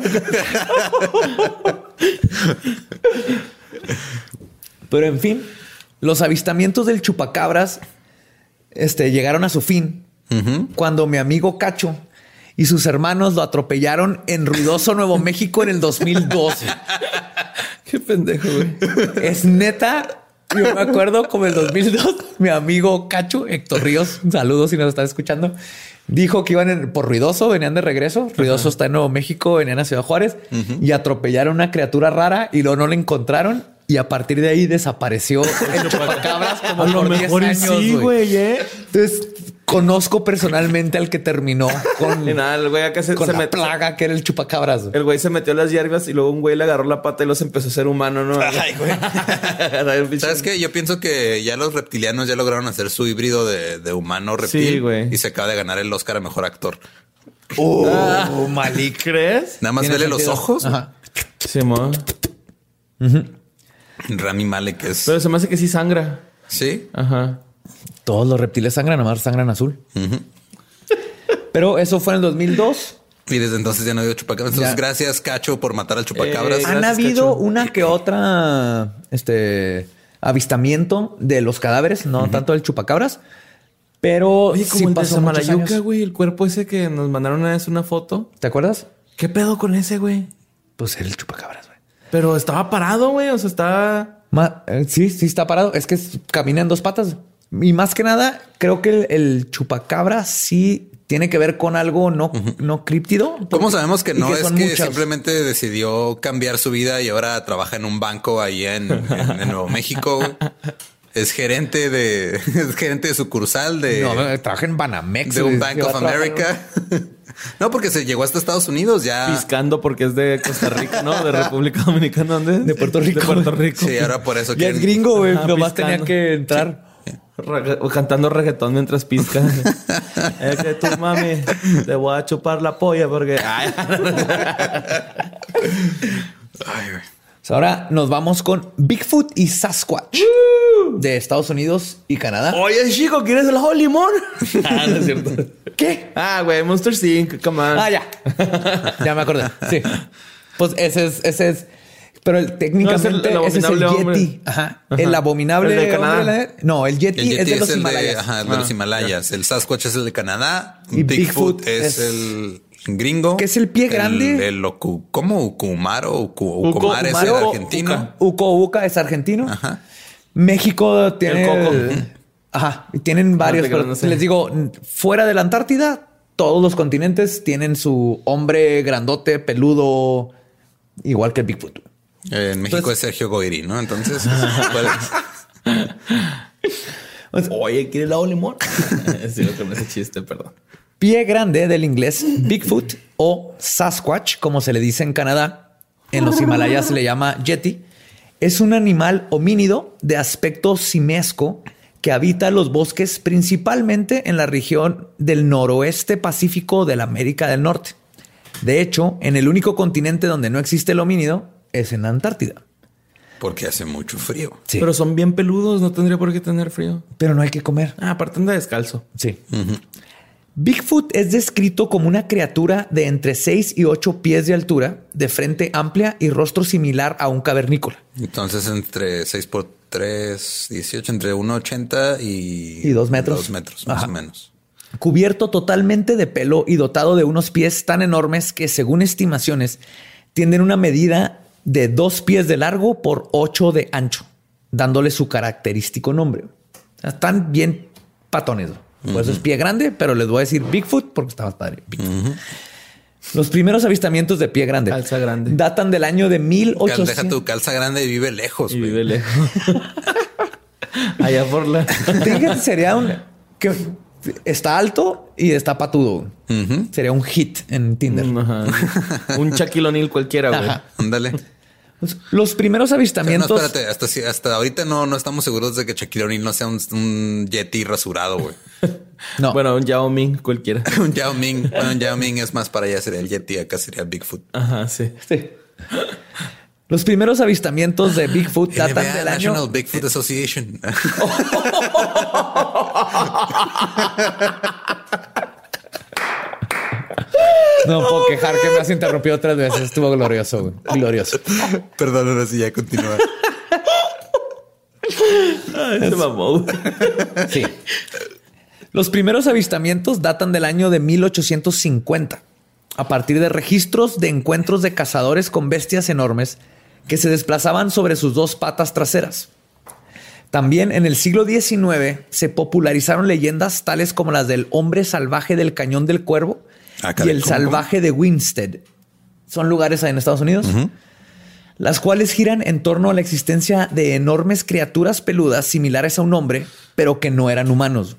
Pero en fin, los avistamientos del chupacabras este, llegaron a su fin cuando mi amigo Cacho y sus hermanos lo atropellaron en Ruidoso, Nuevo México en el 2002. [LAUGHS] Qué pendejo, güey. Es neta. Yo me acuerdo como el 2002, mi amigo Cacho, Héctor Ríos, saludos si nos estás escuchando, dijo que iban en- por Ruidoso, venían de regreso. Ruidoso está en Nuevo México, venían a Ciudad Juárez y atropellaron una criatura rara y luego no la encontraron. Y a partir de ahí desapareció el [LAUGHS] chupacabras como A lo por 10 mejor y años. sí, güey, ¿eh? Entonces conozco personalmente al que terminó con, [LAUGHS] Y nada, el güey acá se, con se la metió. plaga que era el chupacabras. güey. El güey se metió a las hierbas y luego un güey le agarró la pata y los empezó a ser humano, ¿no? Ay, güey. [LAUGHS] ¿Sabes qué? Yo pienso que ya los reptilianos ya lograron hacer su híbrido de, de humano reptil Sí, güey. y se acaba de ganar el Oscar a mejor actor. Oh, Malik. ¿Crees? Nada más vele los ojos. Ajá. Simón. Rami Malek es. Pero se me hace que sí sangra. Sí. Ajá. Todos los reptiles sangran, nomás sangran azul. Pero eso fue en el 2002. Y desde entonces ya no ha habido chupacabras. Entonces, Ya. gracias, Cacho, por matar al chupacabras. Eh, Han Gracias, habido Cacho. una que otra este avistamiento de los cadáveres, no tanto del chupacabras, pero Oye, sí el pasó güey. El cuerpo ese que nos mandaron una vez una foto. ¿Te acuerdas? ¿Qué pedo con ese, güey? Pues era el chupacabras, güey. Pero estaba parado, güey. O sea, estaba... Ma- eh, sí, sí está parado. Es que camina en dos patas. Y más que nada, creo que el, el chupacabra sí tiene que ver con algo no, no críptido. ¿Cómo sabemos que no es que simplemente decidió cambiar su vida y ahora trabaja en un banco ahí en, en- en Nuevo México? Es gerente de [LAUGHS] es gerente de sucursal de, No, no, trabaja en Banamex. de un. Bank of en- America. [LAUGHS] No, porque se llegó hasta Estados Unidos ya. Piscando porque es de Costa Rica, ¿no? De República Dominicana, ¿dónde es? De Puerto Rico. De Puerto Rico. Sí, ahora por eso Ya es quieren- gringo, güey. Nomás piscando. tenía que entrar. Cantando reggaetón mientras pisca. [LAUGHS] es que tú, mami, te voy a chupar la polla porque... Ay. Ahora nos vamos con Bigfoot y Sasquatch de Estados Unidos y Canadá. Oye, chico, ¿quieres el ajo limón? [LAUGHS] ah, no es cierto. ¿Qué? Ah, güey, Monster Inc. Come on. Ah, ya. ya me acordé. Sí. Pues ese es, ese es. Pero el- técnicamente No, es el- el ese es el abominable Yeti. Ajá. Ajá. El abominable. El de Canadá. la- No, el Yeti, El Yeti es de los el de, Himalayas. ajá, de Ah, los Himalayas. El Sasquatch es el de Canadá. Y Bigfoot, Bigfoot es, es- el gringo. que es el pie grande. El, el Ocu- ¿Cómo? Ucumaro. Ucu- Ucumar es el argentino. Uco Uca es argentino. Ajá. México tiene. El Coco. el- Ajá. y Tienen varios. te creas, pero no sé. Les digo, fuera de la Antártida, todos los continentes tienen su hombre grandote, peludo, igual que el Bigfoot. En México Entonces- es Sergio Goyri, ¿no? Entonces, ¿cuál es? [LAUGHS] Oye, ¿quiere helado limón? [LAUGHS] sí, lo que me hace chiste, perdón. Pie grande del inglés Bigfoot o Sasquatch, como se le dice en Canadá. En los Himalayas se le llama Yeti. Es un animal homínido de aspecto simesco que habita los bosques principalmente en la región del noroeste pacífico de la América del Norte. De hecho, en el único continente donde no existe el homínido es en Antártida. Porque hace mucho frío. Sí. Pero son bien peludos, no tendría por qué tener frío. Pero no hay que comer. Ah, aparte anda descalzo. Sí. Bigfoot es descrito como una criatura de entre 6 y 8 pies de altura, de frente amplia y rostro similar a un cavernícola. Entonces, entre 6 por 3, 18, entre 1,80 y... Y dos metros. 2 metros, más Ajá. o menos. Cubierto totalmente de pelo y dotado de unos pies tan enormes que, según estimaciones, tienen una medida de 2 pies de largo por 8 de ancho, dándole su característico nombre. Están bien patones. Por eso es pie grande, pero les voy a decir Bigfoot porque está más padre. Bigfoot. Los primeros avistamientos de pie grande Calza grande. datan del año de Cal- 1800. Deja tu calza grande y vive lejos. Y vive lejos. [LAUGHS] Allá por la. Fíjate, sería un que está alto y está patudo. Sería un hit en Tinder. Un Shaquille O'Neal cualquiera, güey. Ándale. Los primeros Pero no, avistamientos. espérate, hasta, hasta ahorita no, no estamos seguros de que Shaquille O'Neal no sea un, un Yeti rasurado, güey. [LAUGHS] no, Bueno, un Yao Ming cualquiera. [LAUGHS] un Yao Ming. Bueno, un Yao Ming es más para allá, sería el Yeti, acá sería Bigfoot. Ajá, sí. Sí. Los primeros avistamientos de Bigfoot [LAUGHS] datan NBA, del National año. Bigfoot Association. [LAUGHS] No puedo quejar que me has interrumpido tres veces. Estuvo glorioso, güey. Glorioso. Perdón, ahora sí ya continúa. Se mamó. Sí. Los primeros avistamientos datan del año de 1850, a partir de registros de encuentros de cazadores con bestias enormes que se desplazaban sobre sus dos patas traseras. También en el siglo XIX se popularizaron leyendas tales como las del hombre salvaje del cañón del cuervo Ah, y el ¿cómo, salvaje de Winstead. Son lugares ahí en Estados Unidos las cuales giran en torno a la existencia de enormes criaturas peludas similares a un hombre, pero que no eran humanos.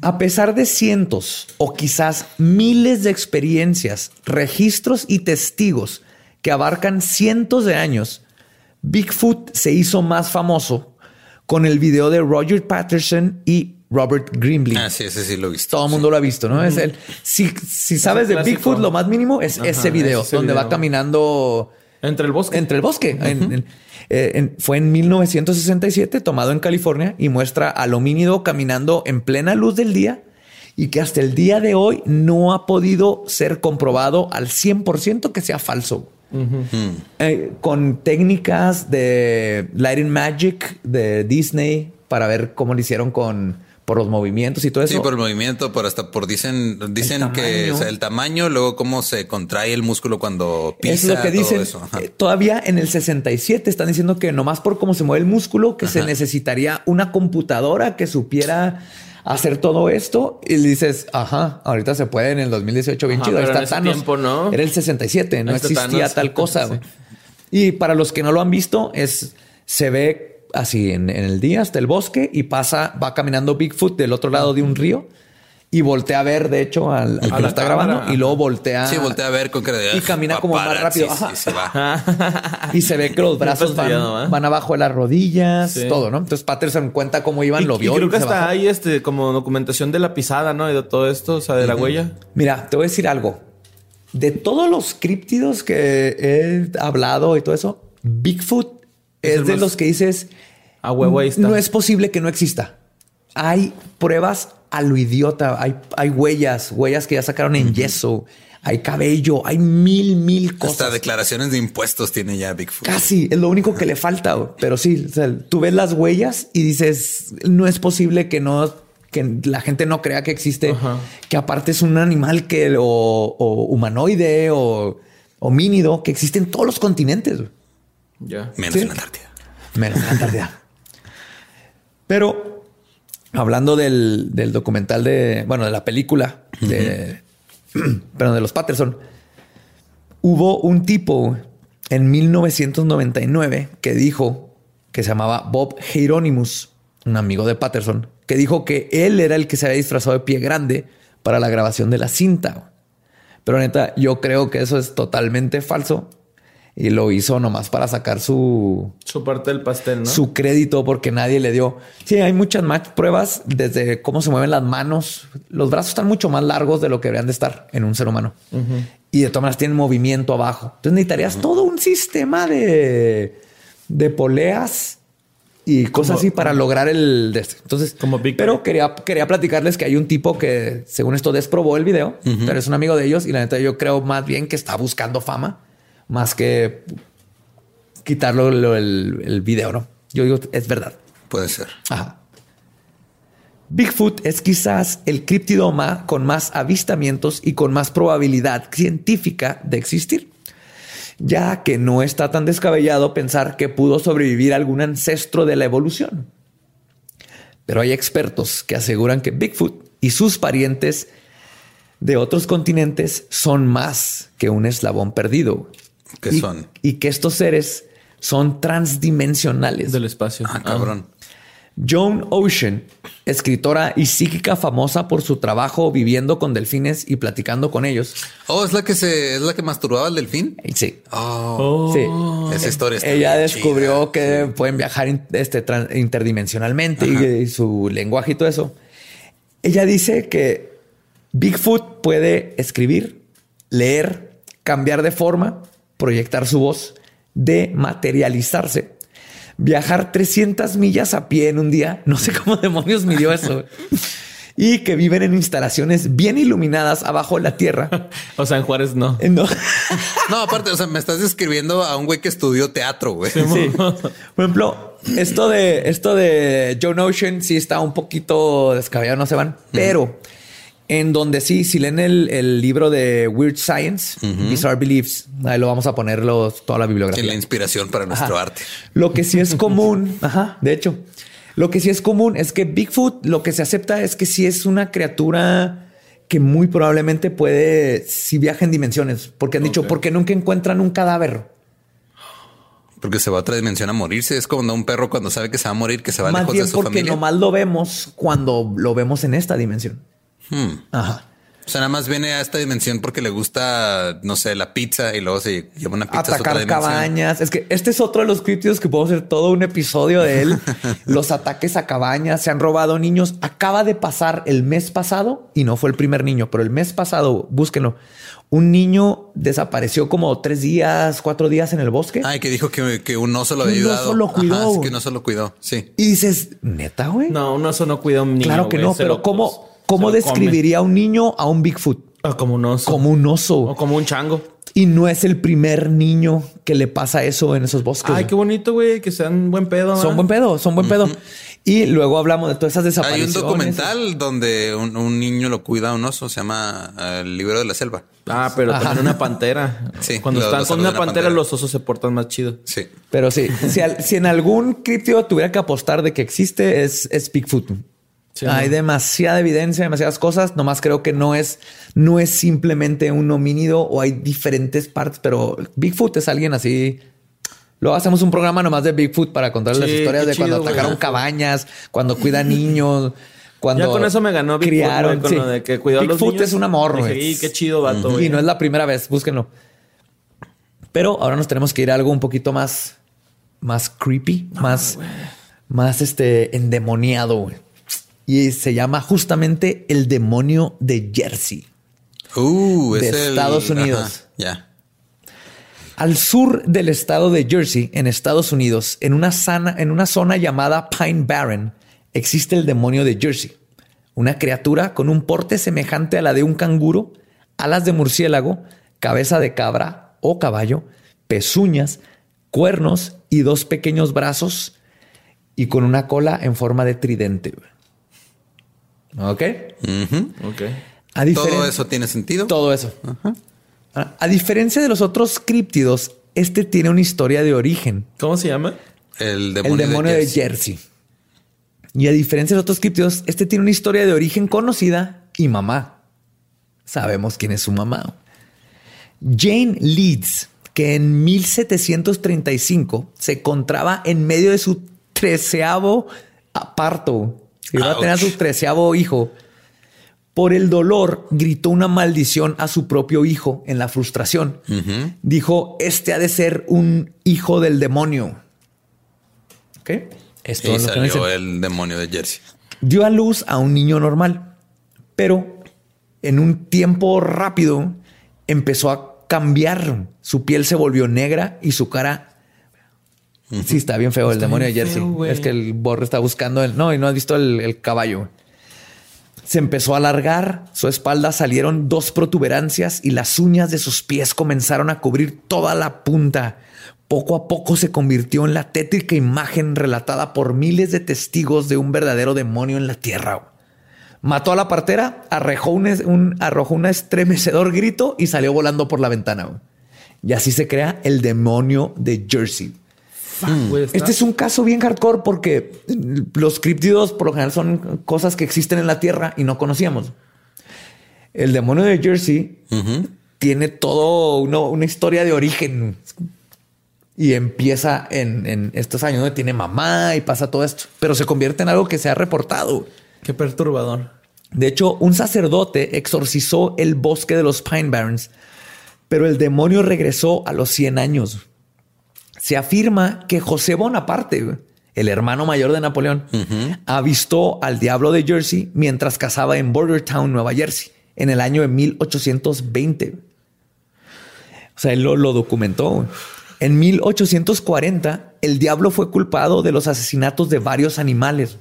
A pesar de cientos o quizás miles de experiencias, registros y testigos que abarcan cientos de años, Bigfoot se hizo más famoso con el video de Roger Patterson y Robert Grimley. Ah, sí, ese sí lo he visto. Todo el mundo lo ha visto, ¿no? Es el. Si, si sabes de. Bigfoot, lo más mínimo es Ajá, ese video, ese donde va caminando Entre el bosque. entre el bosque. En- en- eh, en- fue en 1967, tomado en California, y muestra al homínido caminando en plena luz del día y que hasta el día de hoy no ha podido ser comprobado al 100% que sea falso. Eh, con técnicas de Lighting Magic de Disney para ver cómo lo hicieron con por los movimientos y todo eso. Sí, por el movimiento, por hasta por dicen, dicen que tamaño. o sea, el tamaño, luego cómo se contrae el músculo cuando pisa. es lo que todo dicen. Eh, Todavía en el 67 están diciendo que nomás por cómo se mueve el músculo, que se necesitaría una computadora que supiera hacer todo esto. Y dices, ajá, ahorita se puede en el 2018 bien Ajá, chido. Ahí está Thanos. tiempo, ¿no? Era el 67, no existía Thanos. tal [LAUGHS] cosa. Sí. Y para los que no lo han visto, es se ve así en, en el día hasta el bosque y pasa, va caminando Bigfoot del otro lado de un río y voltea a ver, de hecho, al, al que lo está cámara, grabando y luego voltea. Sí, voltea a ver con que Y camina como más rápido, Sí, se va. Y se ve que los brazos van, ¿eh? van abajo de las rodillas, Sí. todo, ¿no? Entonces Patterson cuenta cómo iban, Y, lo y vio. creo y que se hasta bajó. hay este como documentación de la pisada, ¿no? Y de todo esto, o sea, de la huella. Mira, te voy a decir algo. De todos los críptidos que he hablado y todo eso, Bigfoot Es de más- los que dices, A huevo ahí está. no es posible que no exista. Hay pruebas a lo idiota, hay, hay huellas, huellas que ya sacaron en yeso, hay cabello, hay mil, mil Hasta cosas. declaraciones de impuestos tiene ya Bigfoot. Casi, es lo único que le falta, pero sí, o sea, tú ves las huellas y dices, no es posible que no, que la gente no crea que existe, Ajá. que aparte es un animal que, o, o humanoide o homínido que existe en todos los continentes. Ya. Menos Sí. en la Antártida. menos en la Antártida. [LAUGHS] Pero hablando del, del documental de, bueno, de la película de, [CLEARS THROAT] perdón, de los Patterson, hubo un tipo en 1999 que dijo que se llamaba Bob Hieronymus, un amigo de Patterson, que dijo que él era el que se había disfrazado de pie grande para la grabación de la cinta. Pero neta, yo creo que eso es totalmente falso y lo hizo nomás para sacar su su parte del pastel, ¿no? Su crédito porque nadie le dio. Sí, hay muchas más pruebas desde cómo se mueven las manos. Los brazos están mucho más largos de lo que deberían de estar en un ser humano. Y de todas maneras tienen movimiento abajo. Entonces necesitarías todo un sistema de, de poleas y cosas así para lograr el. Entonces, como Big pero quería, quería platicarles que hay un tipo que, según esto, desprobó el video, pero es un amigo de ellos y la neta yo creo más bien que está buscando fama más que quitarlo el, el, video, ¿no? Yo digo, es verdad. Puede ser. Ajá. Bigfoot es quizás el criptidoma con más avistamientos y con más probabilidad científica de existir, ya que no está tan descabellado pensar que pudo sobrevivir algún ancestro de la evolución. Pero hay expertos que aseguran que Bigfoot y sus parientes de otros continentes son más que un eslabón perdido. ¿Qué y, son? Y que estos seres son transdimensionales. Del espacio. Ah, cabrón. Joan Ocean, escritora y psíquica famosa por su trabajo viviendo con delfines y platicando con ellos. Oh, es la que se es la que masturbaba al delfín. Sí. Oh, sí. Esa historia está Ella bien descubrió chida. que Sí. pueden viajar este, interdimensionalmente y, y su lenguaje y todo eso. Ella dice que Bigfoot puede escribir, leer, cambiar de forma, proyectar su voz, dematerializarse, viajar 300 millas a pie en un día. No sé cómo [LAUGHS] demonios midió eso. [LAUGHS] y que viven en instalaciones bien iluminadas abajo de la tierra. O sea, en Juárez no. [LAUGHS] No. No, aparte, o sea, me estás describiendo a un güey que estudió teatro, güey. Sí. Por ejemplo, esto de esto de Joe Ocean sí está un poquito descabellado, no se van, pero en donde sí, si leen el, el libro de Weird Science, Bizarre Beliefs, ahí lo vamos a poner los- toda la bibliografía. la inspiración para nuestro Ajá. arte. Lo que sí es común, [LAUGHS] ajá, de hecho, lo que sí es común es que Bigfoot, lo que se acepta es que sí es una criatura que muy probablemente puede, si viaja en dimensiones, porque han dicho, porque nunca encuentran un cadáver. Porque se va a otra dimensión a morirse. Es como un perro cuando sabe que se va a morir, que se va Más lejos bien de su porque familia. nomás lo vemos cuando lo vemos en esta dimensión. Hmm. Ajá. O sea, nada más viene a esta dimensión porque le gusta, no sé, la pizza y luego se lleva una pizza a su otra Atacar cabañas. Es que este es otro de los críptidos que podemos hacer todo un episodio de él. [LAUGHS] los ataques a cabañas. Se han robado niños. Acaba de pasar el mes pasado y no fue el primer niño, pero el mes pasado, búsquenlo. Un niño desapareció como tres días, cuatro días en el bosque. Ay, que dijo que, que un oso lo había un ayudado. oso lo cuidó, Ajá, que un oso lo cuidó. Sí. Y dices, neta, güey. No, un oso no cuida a un niño. claro que no, pero ¿cómo, cómo describiría un niño a un Bigfoot? Ah, como un oso. Como un oso. O como un chango. Y no es el primer niño que le pasa eso en esos bosques. Ay, qué bonito, güey, que sean buen pedo. Son buen pedo, son buen pedo. Y luego hablamos de todas esas Hay desapariciones. un documental donde un, un niño lo cuida a un oso. Se llama eh, El libro de la selva. Ah, pero Ajá. también una pantera. [LAUGHS] Sí, Cuando lo- están lo con una una pantera, pantera. los osos se portan más chido. Sí. Pero sí, si, al- si en algún criptido tuviera que apostar de que existe, es, es Bigfoot. Sí, Hay ¿no? demasiada evidencia, demasiadas cosas. Nomás creo que no es, no es simplemente un homínido o hay diferentes partes, pero Bigfoot es alguien así. Luego hacemos un programa nomás de Bigfoot para contar las Sí, historias de cuando güey. atacaron cabañas, cuando cuida niños, cuando Ya con eso me ganó Bigfoot, criaron. güey, con sí. lo de que cuidó a los Bigfoot niños. es un amor. "Y qué chido, vato, güey". Y no es la primera vez, búsquenlo. Pero ahora nos tenemos que ir a algo un poquito más, más creepy, más, más este endemoniado. güey. Y se llama justamente el demonio de Jersey. Uh, De Estados Unidos. ya. Al sur del estado de Jersey, en Estados Unidos, en una, sana- en una zona llamada Pine Barren, existe el demonio de Jersey, una criatura con un porte semejante a la de un canguro, alas de murciélago, cabeza de cabra o caballo, pezuñas, cuernos y dos pequeños brazos y con una cola en forma de tridente. ¿Ok? Ujú. Ok. A Todo eso tiene sentido. todo eso. A a diferencia de los otros críptidos, este tiene una historia de origen. ¿Cómo se llama? El demonio, el demonio de Jersey. Jersey. Y a diferencia de los otros críptidos, este tiene una historia de origen conocida y mamá. Sabemos quién es su mamá. Jane Leeds, que en 1735 se encontraba en medio de su treceavo parto. Iba a Ouch. tener a su treceavo hijo. Por el dolor, gritó una maldición a su propio hijo en la frustración. Dijo, este ha de ser un hijo del demonio. ¿Ok? Esto Y es lo que me salió el demonio de Jersey. Dio a luz a un niño normal, pero en un tiempo rápido empezó a cambiar. Su piel se volvió negra y su cara... Sí, está bien feo el demonio de Jersey. feo, es que el borre está buscando el... No, y no has visto el, el caballo. Se empezó a alargar, su espalda salieron dos protuberancias y las uñas de sus pies comenzaron a cubrir toda la punta. Poco a poco se convirtió en la tétrica imagen relatada por miles de testigos de un verdadero demonio en la tierra. Mató a la partera, arrojó un, un- arrojó un estremecedor grito y salió volando por la ventana. Y así se crea el demonio de Jersey. Está- Este es un caso bien hardcore porque los críptidos por lo general son cosas que existen en la Tierra y no conocíamos. El demonio de Jersey tiene todo uno- una historia de origen y empieza en, en estos años donde tiene mamá y pasa todo esto, pero se convierte en algo que se ha reportado. Qué perturbador. De hecho, un sacerdote exorcizó el bosque de los Pine Barrens, pero el demonio regresó a los 100 años. Se afirma que José Bonaparte, el hermano mayor de Napoleón, avistó al diablo de Jersey mientras cazaba en Bordertown, Nueva Jersey, en el año de 1820. O sea, él lo, lo documentó. En 1840, el diablo fue culpado de los asesinatos de varios animales.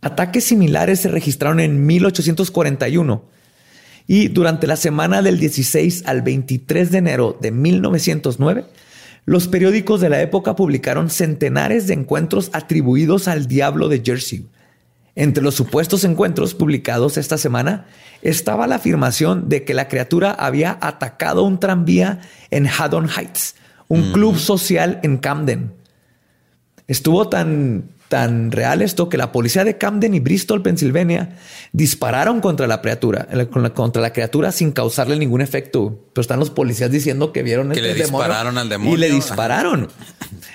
Ataques similares se registraron en 1841 y durante la semana del 16 al 23 de enero de 1909, los periódicos de la época publicaron centenares de encuentros atribuidos al diablo de Jersey. Entre los supuestos encuentros publicados esta semana estaba la afirmación de que la criatura había atacado un tranvía en Haddon Heights, un club social en Camden. Estuvo tan, tan real esto que la policía de Camden y Bristol, Pensilvania, dispararon contra la criatura, contra la criatura sin causarle ningún efecto. Pero están los policías diciendo que vieron Que este le dispararon al demonio. Y le dispararon.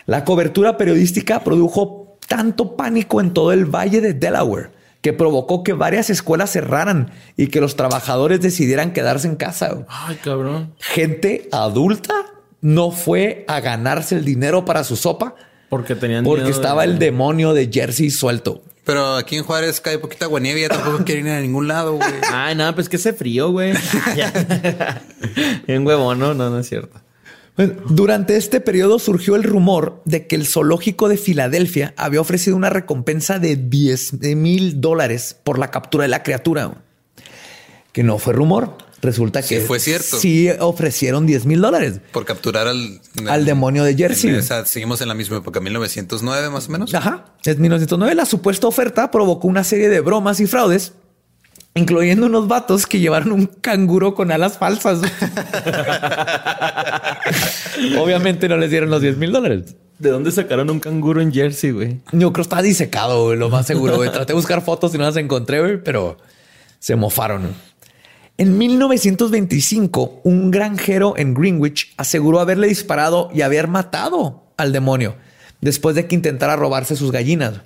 La cobertura periodística produjo tanto pánico en todo el valle de Delaware que provocó que varias escuelas cerraran y que los trabajadores decidieran quedarse en casa. Ay, cabrón. Gente adulta no fue a ganarse el dinero para su sopa Porque tenían porque miedo estaba de- el demonio de Jersey suelto. Pero aquí en Juárez cae poquita agua nieve y ya tampoco quieren ir a ningún lado, güey. [LAUGHS] Ay, nada, pues que ese frío, güey. [LAUGHS] Bien huevón, ¿no? No, no es cierto. Pues, Durante este periodo surgió el rumor de que el zoológico de Filadelfia había ofrecido una recompensa de 10 mil dólares por la captura de la criatura. Que no fue rumor. Resulta Sí que fue cierto. Sí ofrecieron 10 mil dólares Por capturar al... al demonio de Jersey. O sea, seguimos en la misma época, 1909 más o menos. Ajá. En 1909 la supuesta oferta provocó una serie de bromas y fraudes, incluyendo unos vatos que llevaron un canguro con alas falsas. [LAUGHS] Obviamente no les dieron los 10 mil dólares. ¿De dónde sacaron un canguro en Jersey, güey? Yo creo que está disecado, güey, lo más seguro. güey. Traté de buscar fotos y no las encontré, güey, pero se mofaron. En 1925, un granjero en Greenwich aseguró haberle disparado y haber matado al demonio después de que intentara robarse sus gallinas.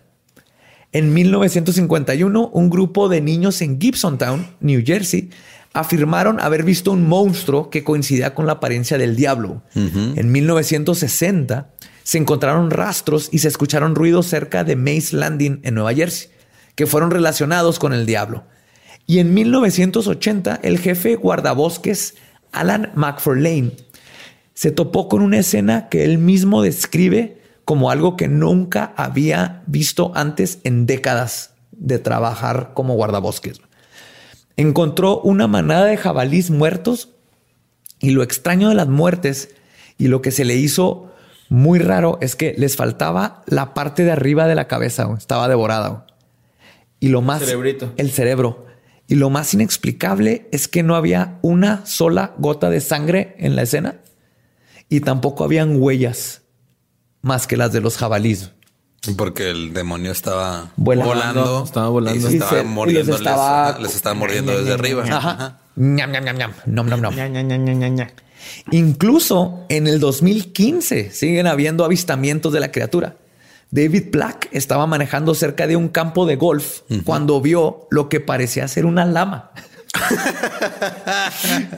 En 1951, un grupo de niños en Gibsontown, New Jersey, afirmaron haber visto un monstruo que coincidía con la apariencia del diablo. En 1960, se encontraron rastros y se escucharon ruidos cerca de Mace Landing en Nueva Jersey, que fueron relacionados con el diablo. Y en 1980, el jefe guardabosques Alan McFarlane se topó con una escena que él mismo describe como algo que nunca había visto antes en décadas de trabajar como guardabosques. Encontró una manada de jabalís muertos y lo extraño de las muertes y lo que se le hizo muy raro es que les faltaba la parte de arriba de la cabeza, estaba devorada. Y lo más Cerebrito. el cerebro. Y lo más inexplicable es que no había una sola gota de sangre en la escena y tampoco habían huellas más que las de los jabalíes. Porque el demonio estaba Volando. volando. Estaba volando. Y se estaba se- y les mordiendo. estaba- Les estaba mordiendo desde arriba. Ajá. Ñam, ñam. Nom, nom, nom. Incluso en el 2015 siguen habiendo avistamientos de la criatura. David Black estaba manejando cerca de un campo de golf cuando vio lo que parecía ser una lama.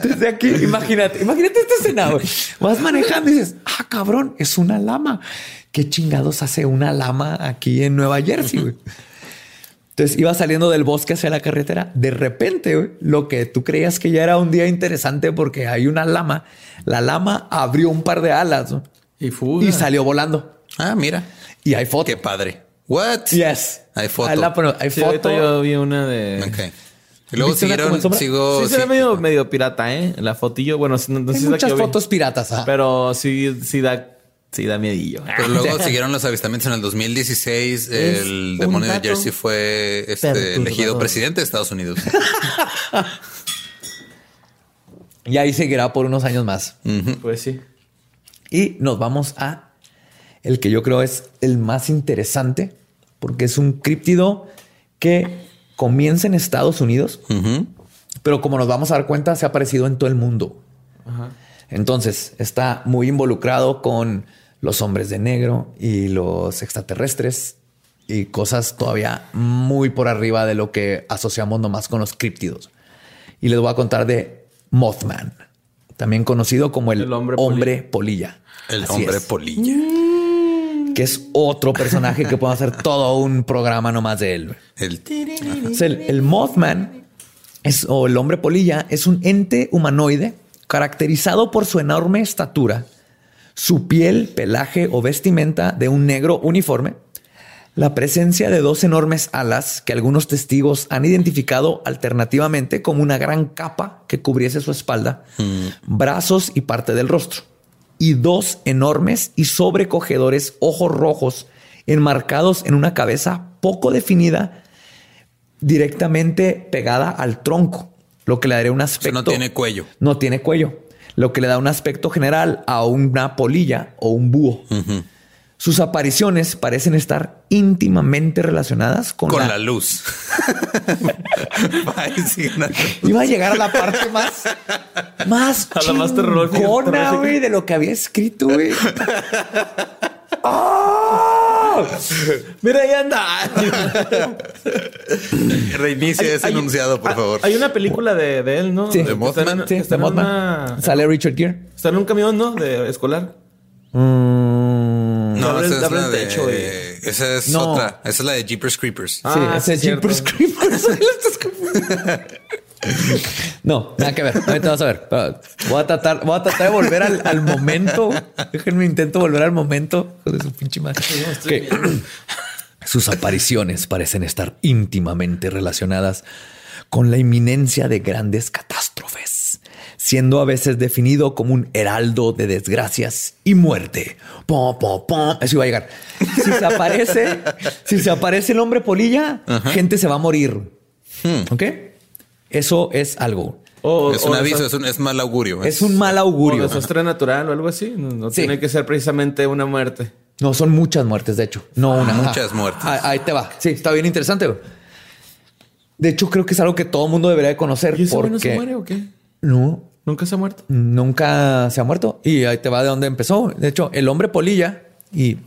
Desde aquí, imagínate, imagínate esta escena. Vas manejando y dices, ah, cabrón, es una lama. ¿Qué chingados hace una lama aquí en Nueva Jersey? güey? Entonces iba saliendo del bosque hacia la carretera. De repente, güey, lo que tú creías que ya era un día interesante porque hay una lama, la lama abrió un par de alas. Y fuga. y salió volando. Ah, mira. Y hay foto. Qué padre. What? Yes. Hay foto. Ahí la ponen. hay Sí, foto. yo vi una de. Ok. Y luego ¿Viste una como en siguieron, sigo. Sí, se sí. ve medio, medio pirata, ¿eh? La fotillo. Bueno, no, no sé Hay muchas vi. fotos piratas. ah. Pero sí, sí da, sí da miedillo. [LAUGHS] Pero luego siguieron los avistamientos en el 2016. El demonio de Jersey fue este, elegido presidente de Estados Unidos. [LAUGHS] Y ahí seguirá por unos años más. Pues sí. Y nos vamos a el que yo creo es el más interesante, porque es un críptido que comienza en Estados Unidos, pero como nos vamos a dar cuenta, se ha aparecido en todo el mundo. Entonces está muy involucrado con los hombres de negro y los extraterrestres y cosas todavía muy por arriba de lo que asociamos nomás con los críptidos. Y les voy a contar de Mothman, también conocido como el, El hombre hombre, polilla. El Así hombre es, polilla. Que es otro personaje que podemos hacer todo un programa nomás de él. El O sea, el, el Mothman es, o el hombre polilla es un ente humanoide caracterizado por su enorme estatura, su piel, pelaje o vestimenta de un negro uniforme, la presencia de dos enormes alas que algunos testigos han identificado alternativamente como una gran capa que cubriese su espalda, brazos y parte del rostro, y dos enormes y sobrecogedores ojos rojos enmarcados en una cabeza poco definida directamente pegada al tronco, lo que le daría un o sea, aspecto. no tiene cuello. No tiene cuello, lo que le da un aspecto general a una polilla o un búho. Sus apariciones parecen estar íntimamente relacionadas con, Con la... la [LAUGHS] luz. Iba a llegar a la parte más, más A la más terrorífica- güey, de lo que había escrito, güey. [LAUGHS] ¡Ah! Mira, ahí anda. Reinicia ese Hay- enunciado, por ah, favor. Hay una película de, de él, ¿no? Sí. ¿De Mothman? Sí, de Mothman. una- Sale Richard Gere. Está en un camión, ¿no? De escolar. Mm, No, abre- esa es abre la el de... Esa es No. otra. Esa es la de Jeepers Creepers. Ah, sí, ese cierto. Jeepers Creepers. [LAUGHS] [LAUGHS] No, nada que ver. Ahorita vas a ver. Voy a tratar, voy a tratar de volver al, al momento. Déjenme intento volver al momento hijo de su pinche madre. [CLEARS THROAT] Sus apariciones parecen estar íntimamente relacionadas con la inminencia de grandes catástrofes, siendo a veces definido como un heraldo de desgracias y muerte. Pom, pom, pom. Eso iba a llegar. Si se aparece, [LAUGHS] si se aparece el hombre polilla, gente se va a morir. ¿Ok? Eso es algo. O- es o un aviso, es un es mal augurio. Es un mal O augurio. desastre natural o algo así. No, no Sí. tiene que ser precisamente una muerte. No, son muchas muertes, de hecho. No una. Muchas Ajá. muertes. Ah, Ahí te va. Sí, está bien interesante. De hecho, creo que es algo que todo el mundo debería de conocer. ¿Y ese porque no se muere o qué? No, ¿Nunca se ha muerto? nunca se ha muerto. Y ahí te va de dónde empezó. De hecho, el hombre polilla y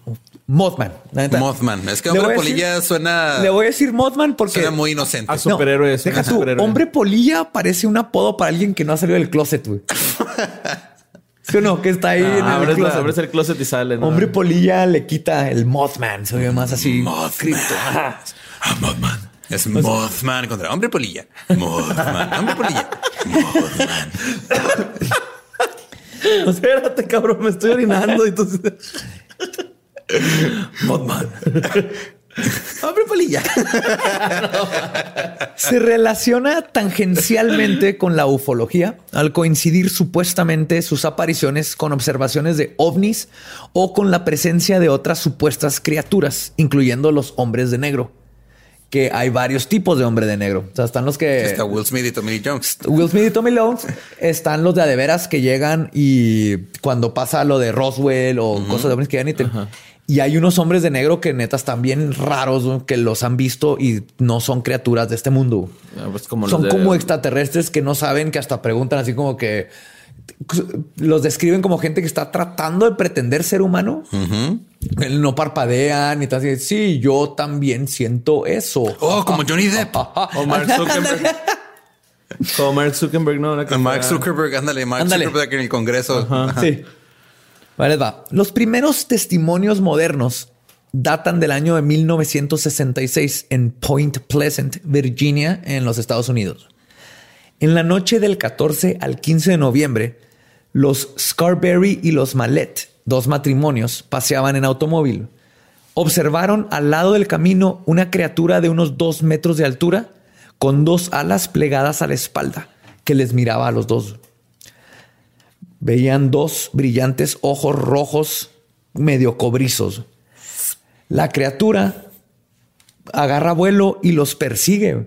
Mothman. Mothman. Es que hombre a decir- polilla suena, Le voy a decir Mothman porque suena muy inocente. Ah, No, superhéroe es Deja tú, hombre polilla parece un apodo para alguien que no ha salido del closet, güey. [LAUGHS] ¿Sí o no? Que está ahí en Ah, el abres, closet. abres el closet y sale. ¿no? Hombre polilla le quita el Mothman. Se oye más así. Ajá. Ah, Mothman. Es Mothman contra hombre polilla. Mothman. Hombre polilla. Mothman. [LAUGHS] Espérate, cabrón, me estoy orinando. y tú- Mothman. Hombre polilla. Se relaciona tangencialmente con la ufología al coincidir supuestamente sus apariciones con observaciones de ovnis o con la presencia de otras supuestas criaturas, incluyendo los hombres de negro. Que hay varios tipos de hombre de negro. O sea, están los que Está Will Smith y Tommy Lee Jones. Will Smith y Tommy Lee están los de a de veras que llegan y cuando pasa lo de Roswell o cosas de hombres que llegan y te- Y hay unos hombres de negro que neta están bien raros, que los han visto y no son criaturas de este mundo. Ah, pues como son de- como extraterrestres que no saben, que hasta preguntan así como que los describen como gente que está tratando de pretender ser humano. No parpadean y tal. Sí, yo también siento eso. Oh, como Johnny Depp. [LAUGHS] o Mark Zuckerberg. como Mark Zuckerberg, no. Mark Zuckerberg, ándale, Mark Zuckerberg en el Congreso. Sí. Vale, va. Los primeros testimonios modernos datan del año de 1966 en Point Pleasant, Virginia, en los Estados Unidos. En la noche del 14 al 15 de noviembre, los Scarberry y los Mallet, dos matrimonios, paseaban en automóvil. Observaron al lado del camino una criatura de unos dos metros de altura con dos alas plegadas a la espalda que les miraba a los dos. Veían dos brillantes ojos rojos medio cobrizos. La criatura agarra vuelo y los persigue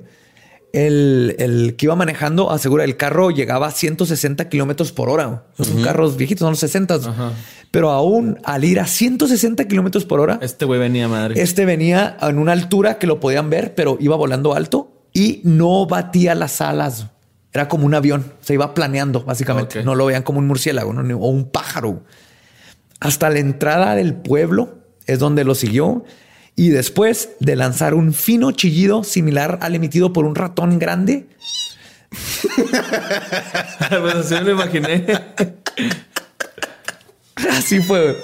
el, que iba manejando asegura el carro llegaba a 160 kilómetros por hora. Son carros viejitos, son los 60. Pero aún al ir a 160 kilómetros por hora, este güey venía madre. Este venía en una altura que lo podían ver, pero iba volando alto y no batía las alas. Era como un avión, se iba planeando básicamente. No lo veían como un murciélago o un pájaro. Hasta la entrada del pueblo es donde lo siguió y después de lanzar un fino chillido similar al emitido por un ratón grande. [LAUGHS] pues así me lo imaginé. Así fue.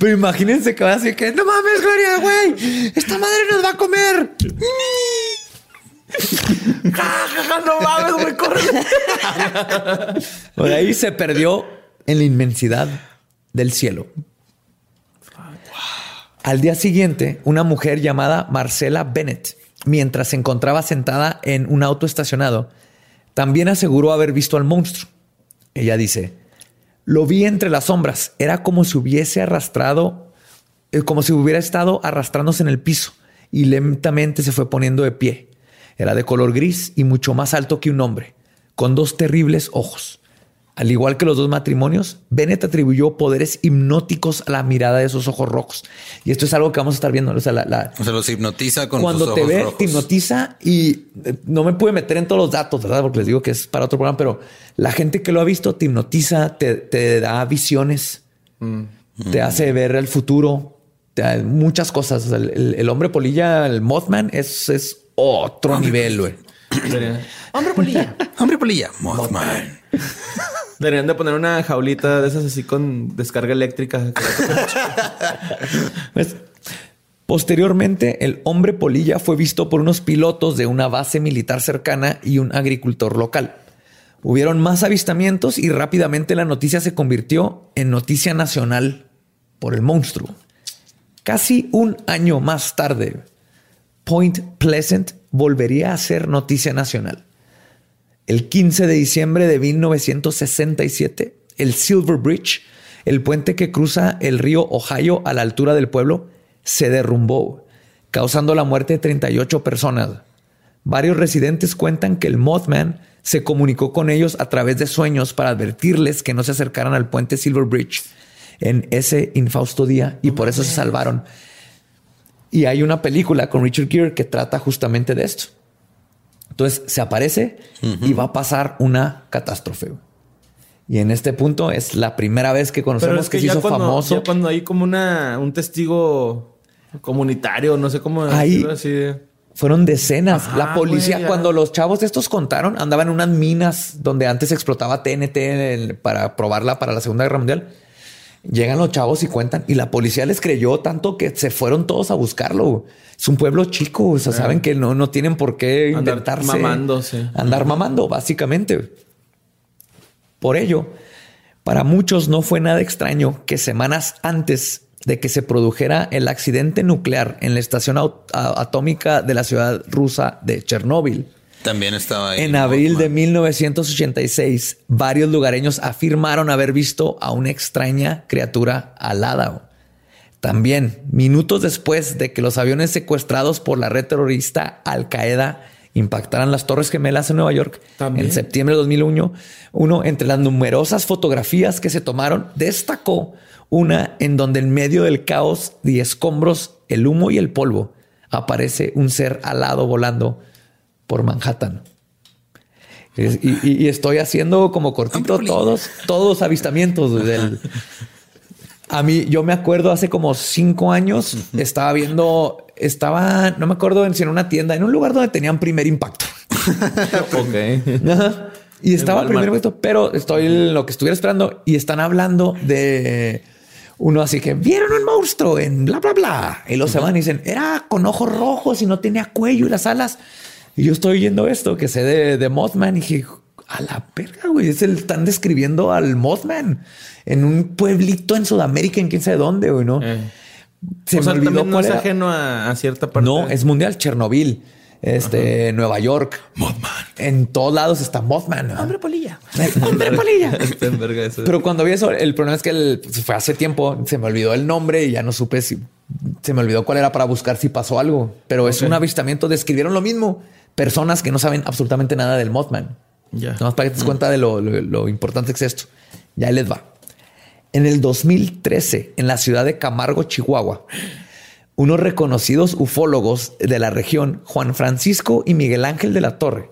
Pero, imagínense que va a decir que no mames, Gloria, güey. Esta madre nos va a comer. [LAUGHS] no mames, güey, corre. [LAUGHS] Por ahí se perdió en la inmensidad del cielo. Al día siguiente, una mujer llamada Marcela Bennett, mientras se encontraba sentada en un auto estacionado, también aseguró haber visto al monstruo. Ella dice, lo vi entre las sombras, era como si hubiese arrastrado, eh, como si hubiera estado arrastrándose en el piso y lentamente se fue poniendo de pie. Era de color gris y mucho más alto que un hombre, con dos terribles ojos. Al igual que los dos matrimonios, Bennett atribuyó poderes hipnóticos a la mirada de esos ojos rojos. Y esto es algo que vamos a estar viendo. O sea, la, los hipnotiza con Cuando te ve, te hipnotiza y eh, no me puede meter en todos los datos, ¿verdad? Porque les digo que es para otro programa, pero la gente que lo ha visto te hipnotiza, te, da visiones, mm. te hace ver el futuro, te da muchas cosas. el, hombre polilla, el Mothman, es, es otro nivel, güey. [CLEARS THROAT] hombre polilla, hombre polilla, Mothman. Deberían de poner una jaulita de esas así con descarga eléctrica. [LAUGHS] Pues, posteriormente, el hombre polilla fue visto por unos pilotos de una base militar cercana y un agricultor local. Hubieron más avistamientos y rápidamente la noticia se convirtió en noticia nacional por el monstruo. Casi un año más tarde, Point Pleasant volvería a ser noticia nacional. El 15 de diciembre de 1967, el Silver Bridge, el puente que cruza el río Ohio a la altura del pueblo, se derrumbó, causando la muerte de 38 personas. Varios residentes cuentan que el Mothman se comunicó con ellos a través de sueños para advertirles que no se acercaran al puente Silver Bridge en ese infausto día y por eso se salvaron. Y hay una película con Richard Gere que trata justamente de esto. Entonces se aparece y va a pasar una catástrofe. Y en este punto es la primera vez que conocemos que, se hizo famoso. cuando hay como una, un testigo comunitario, no sé cómo Ahí Fueron decenas. la policía, cuando los chavos estos contaron, andaban en unas minas donde antes explotaba TNT para probarla para la Segunda Guerra Mundial. Llegan los chavos y cuentan y la policía les creyó tanto que se fueron todos a buscarlo. Es un pueblo chico, o sea, saben que no, no tienen por qué inventarse. Andar mamándose. Andar mamando, básicamente. Por ello, para muchos no fue nada extraño que semanas antes de que se produjera el accidente nuclear en la estación atómica de la ciudad rusa de Chernóbil, también estaba ahí. En abril de 1986, varios lugareños afirmaron haber visto a una extraña criatura alada. También, minutos después de que los aviones secuestrados por la red terrorista Al Qaeda impactaran las Torres Gemelas en Nueva York en septiembre de 2001, uno entre las numerosas fotografías que se tomaron destacó una en donde en medio del caos y escombros, el humo y el polvo aparece un ser alado volando por Manhattan. Y, estoy haciendo como cortito todos, todos avistamientos del. A mí, yo me acuerdo hace como cinco años, estaba viendo, estaba, no me acuerdo si en una tienda, en un lugar donde tenían primer impacto. [LAUGHS] ok. Y estaba primer impacto, pero estoy en lo que estuviera esperando y están hablando de uno así que vieron un monstruo en bla, bla, bla. Y los se van y dicen, era con ojos rojos y no tenía cuello y las alas. Y yo estoy oyendo esto que sé de, de Mothman y dije, a la verga, güey, es el, están describiendo al Mothman en un pueblito en Sudamérica, en quién sabe dónde, güey, ¿no? Eh. Se me olvidó no es ajeno a, cierta parte. No, es mundial, Chernobyl este, Nueva York. Mothman. En todos lados está Mothman. Hombre polilla. [LAUGHS] Hombre polilla. [LAUGHS] Pero cuando vi eso, el problema es que pues, fue hace tiempo, se me olvidó el nombre y ya no supe si se me olvidó cuál era para buscar si pasó algo. Pero es un avistamiento. Describieron lo mismo. Personas que no saben absolutamente nada del Mothman. Ya. Nomás para que te des cuenta de lo, lo importante que es esto. Ya les va. En el 2013, en la ciudad de Camargo, Chihuahua, unos reconocidos ufólogos de la región, Juan Francisco y Miguel Ángel de la Torre,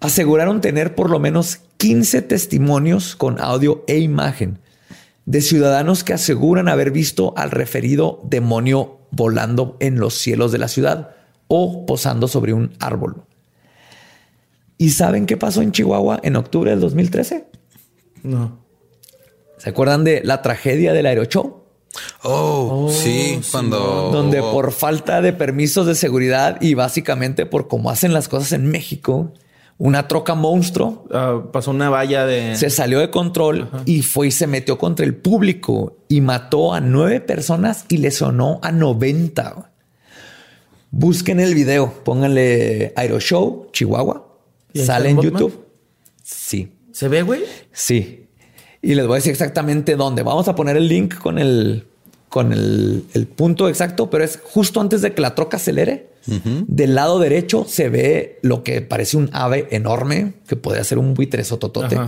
aseguraron tener por lo menos 15 testimonios con audio e imagen de ciudadanos que aseguran haber visto al referido demonio volando en los cielos de la ciudad o posando sobre un árbol. ¿Y saben qué pasó en Chihuahua en octubre del 2013? No. ¿Se acuerdan de la tragedia del aeroshow? Oh, oh, sí, cuando... Donde por falta de permisos de seguridad y básicamente por cómo hacen las cosas en México, una troca monstruo. Ah, pasó una valla de... Se salió de control y fue y se metió contra el público y mató a nueve personas y lesionó a 90. Busquen el video, pónganle Aeroshow, Chihuahua. Sale en YouTube. Sí. ¿Se ve, güey? Sí. Y les voy a decir exactamente dónde. Vamos a poner el link con el, con el, punto exacto, pero es justo antes de que la troca acelere. Del lado derecho se ve lo que parece un ave enorme que puede ser un buitre sototote.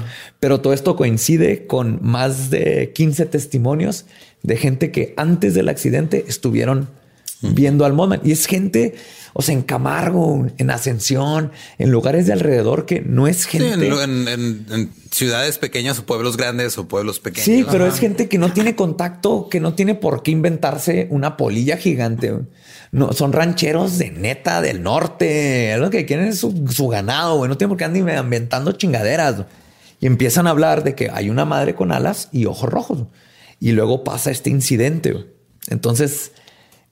Pero todo esto coincide con más de 15 testimonios de gente que antes del accidente estuvieron viendo al moment. Y es gente o sea, en Camargo, en Ascensión, en lugares de alrededor que no es gente. en, ciudades pequeñas o pueblos grandes o pueblos pequeños. Sí, pero es gente que no tiene contacto, que no tiene por qué inventarse una polilla gigante. No, son rancheros de neta del norte. Lo que quieren es su, ganado, güey. No tienen por qué andar inventando chingaderas. Y empiezan a hablar de que hay una madre con alas y ojos rojos. Y luego pasa este incidente. Entonces,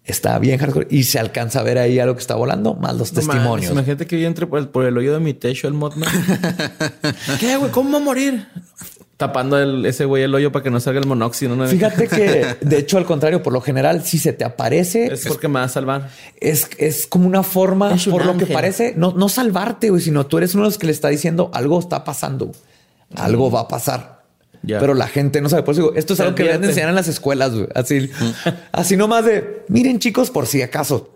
Está bien hardcore y se alcanza a ver ahí algo que está volando, más los testimonios. imagínate que yo entre por el, hoyo de mi techo el Mothman. [LAUGHS] ¿Qué, güey? ¿Cómo va a morir? Tapando el, ese güey el hoyo para que no salga el monóxido. Fíjate que, [LAUGHS] de hecho, al contrario, por lo general, si se te aparece... Es porque me va a salvar. Es, es como una forma, por lo que parece, no, no salvarte, güey, sino tú eres uno de los que le está diciendo algo está pasando. Algo va a pasar. Pero la gente no sabe. Por eso digo, esto es algo que deben enseñar en las escuelas. Así, así nomás de miren, chicos, por si acaso.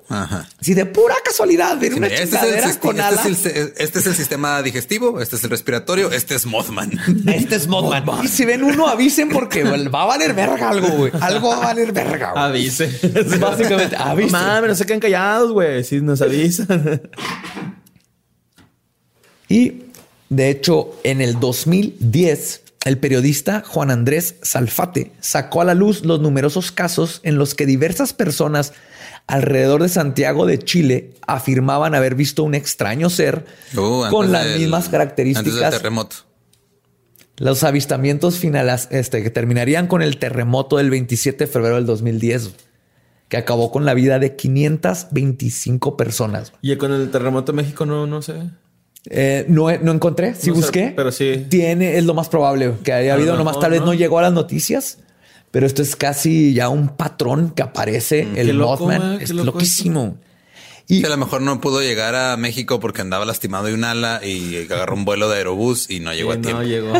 Si de pura casualidad ven una este es con este, este es el sistema digestivo, este es el respiratorio, este es Mothman. [LAUGHS] Este es Mothman. Y si ven uno, avisen porque [LAUGHS] va a valer verga algo, güey. Algo va a valer verga. Avise. [LAUGHS] Básicamente, avisen. Mames, no se queden callados, güey. Si nos avisan. y de hecho, en el 2010 el periodista Juan Andrés Salfate sacó a la luz los numerosos casos en los que diversas personas alrededor de Santiago de Chile afirmaban haber visto un extraño ser uh, con las mismas características. Antes del terremoto. Los avistamientos finales este, que terminarían con el terremoto del 27 de febrero del 2010 que acabó con la vida de 525 personas. Y con el terremoto de México no, no sé. Eh, no, no encontré, sí busqué. pero sí. Tiene, es lo más probable que haya habido, nomás tal vez no. llegó a las noticias, pero esto es casi ya un patrón que aparece mm, el Mothman. es loquísimo. Y a lo mejor no pudo llegar a México porque andaba lastimado de un ala y agarró un vuelo de aerobús y no llegó a tiempo. No llegó.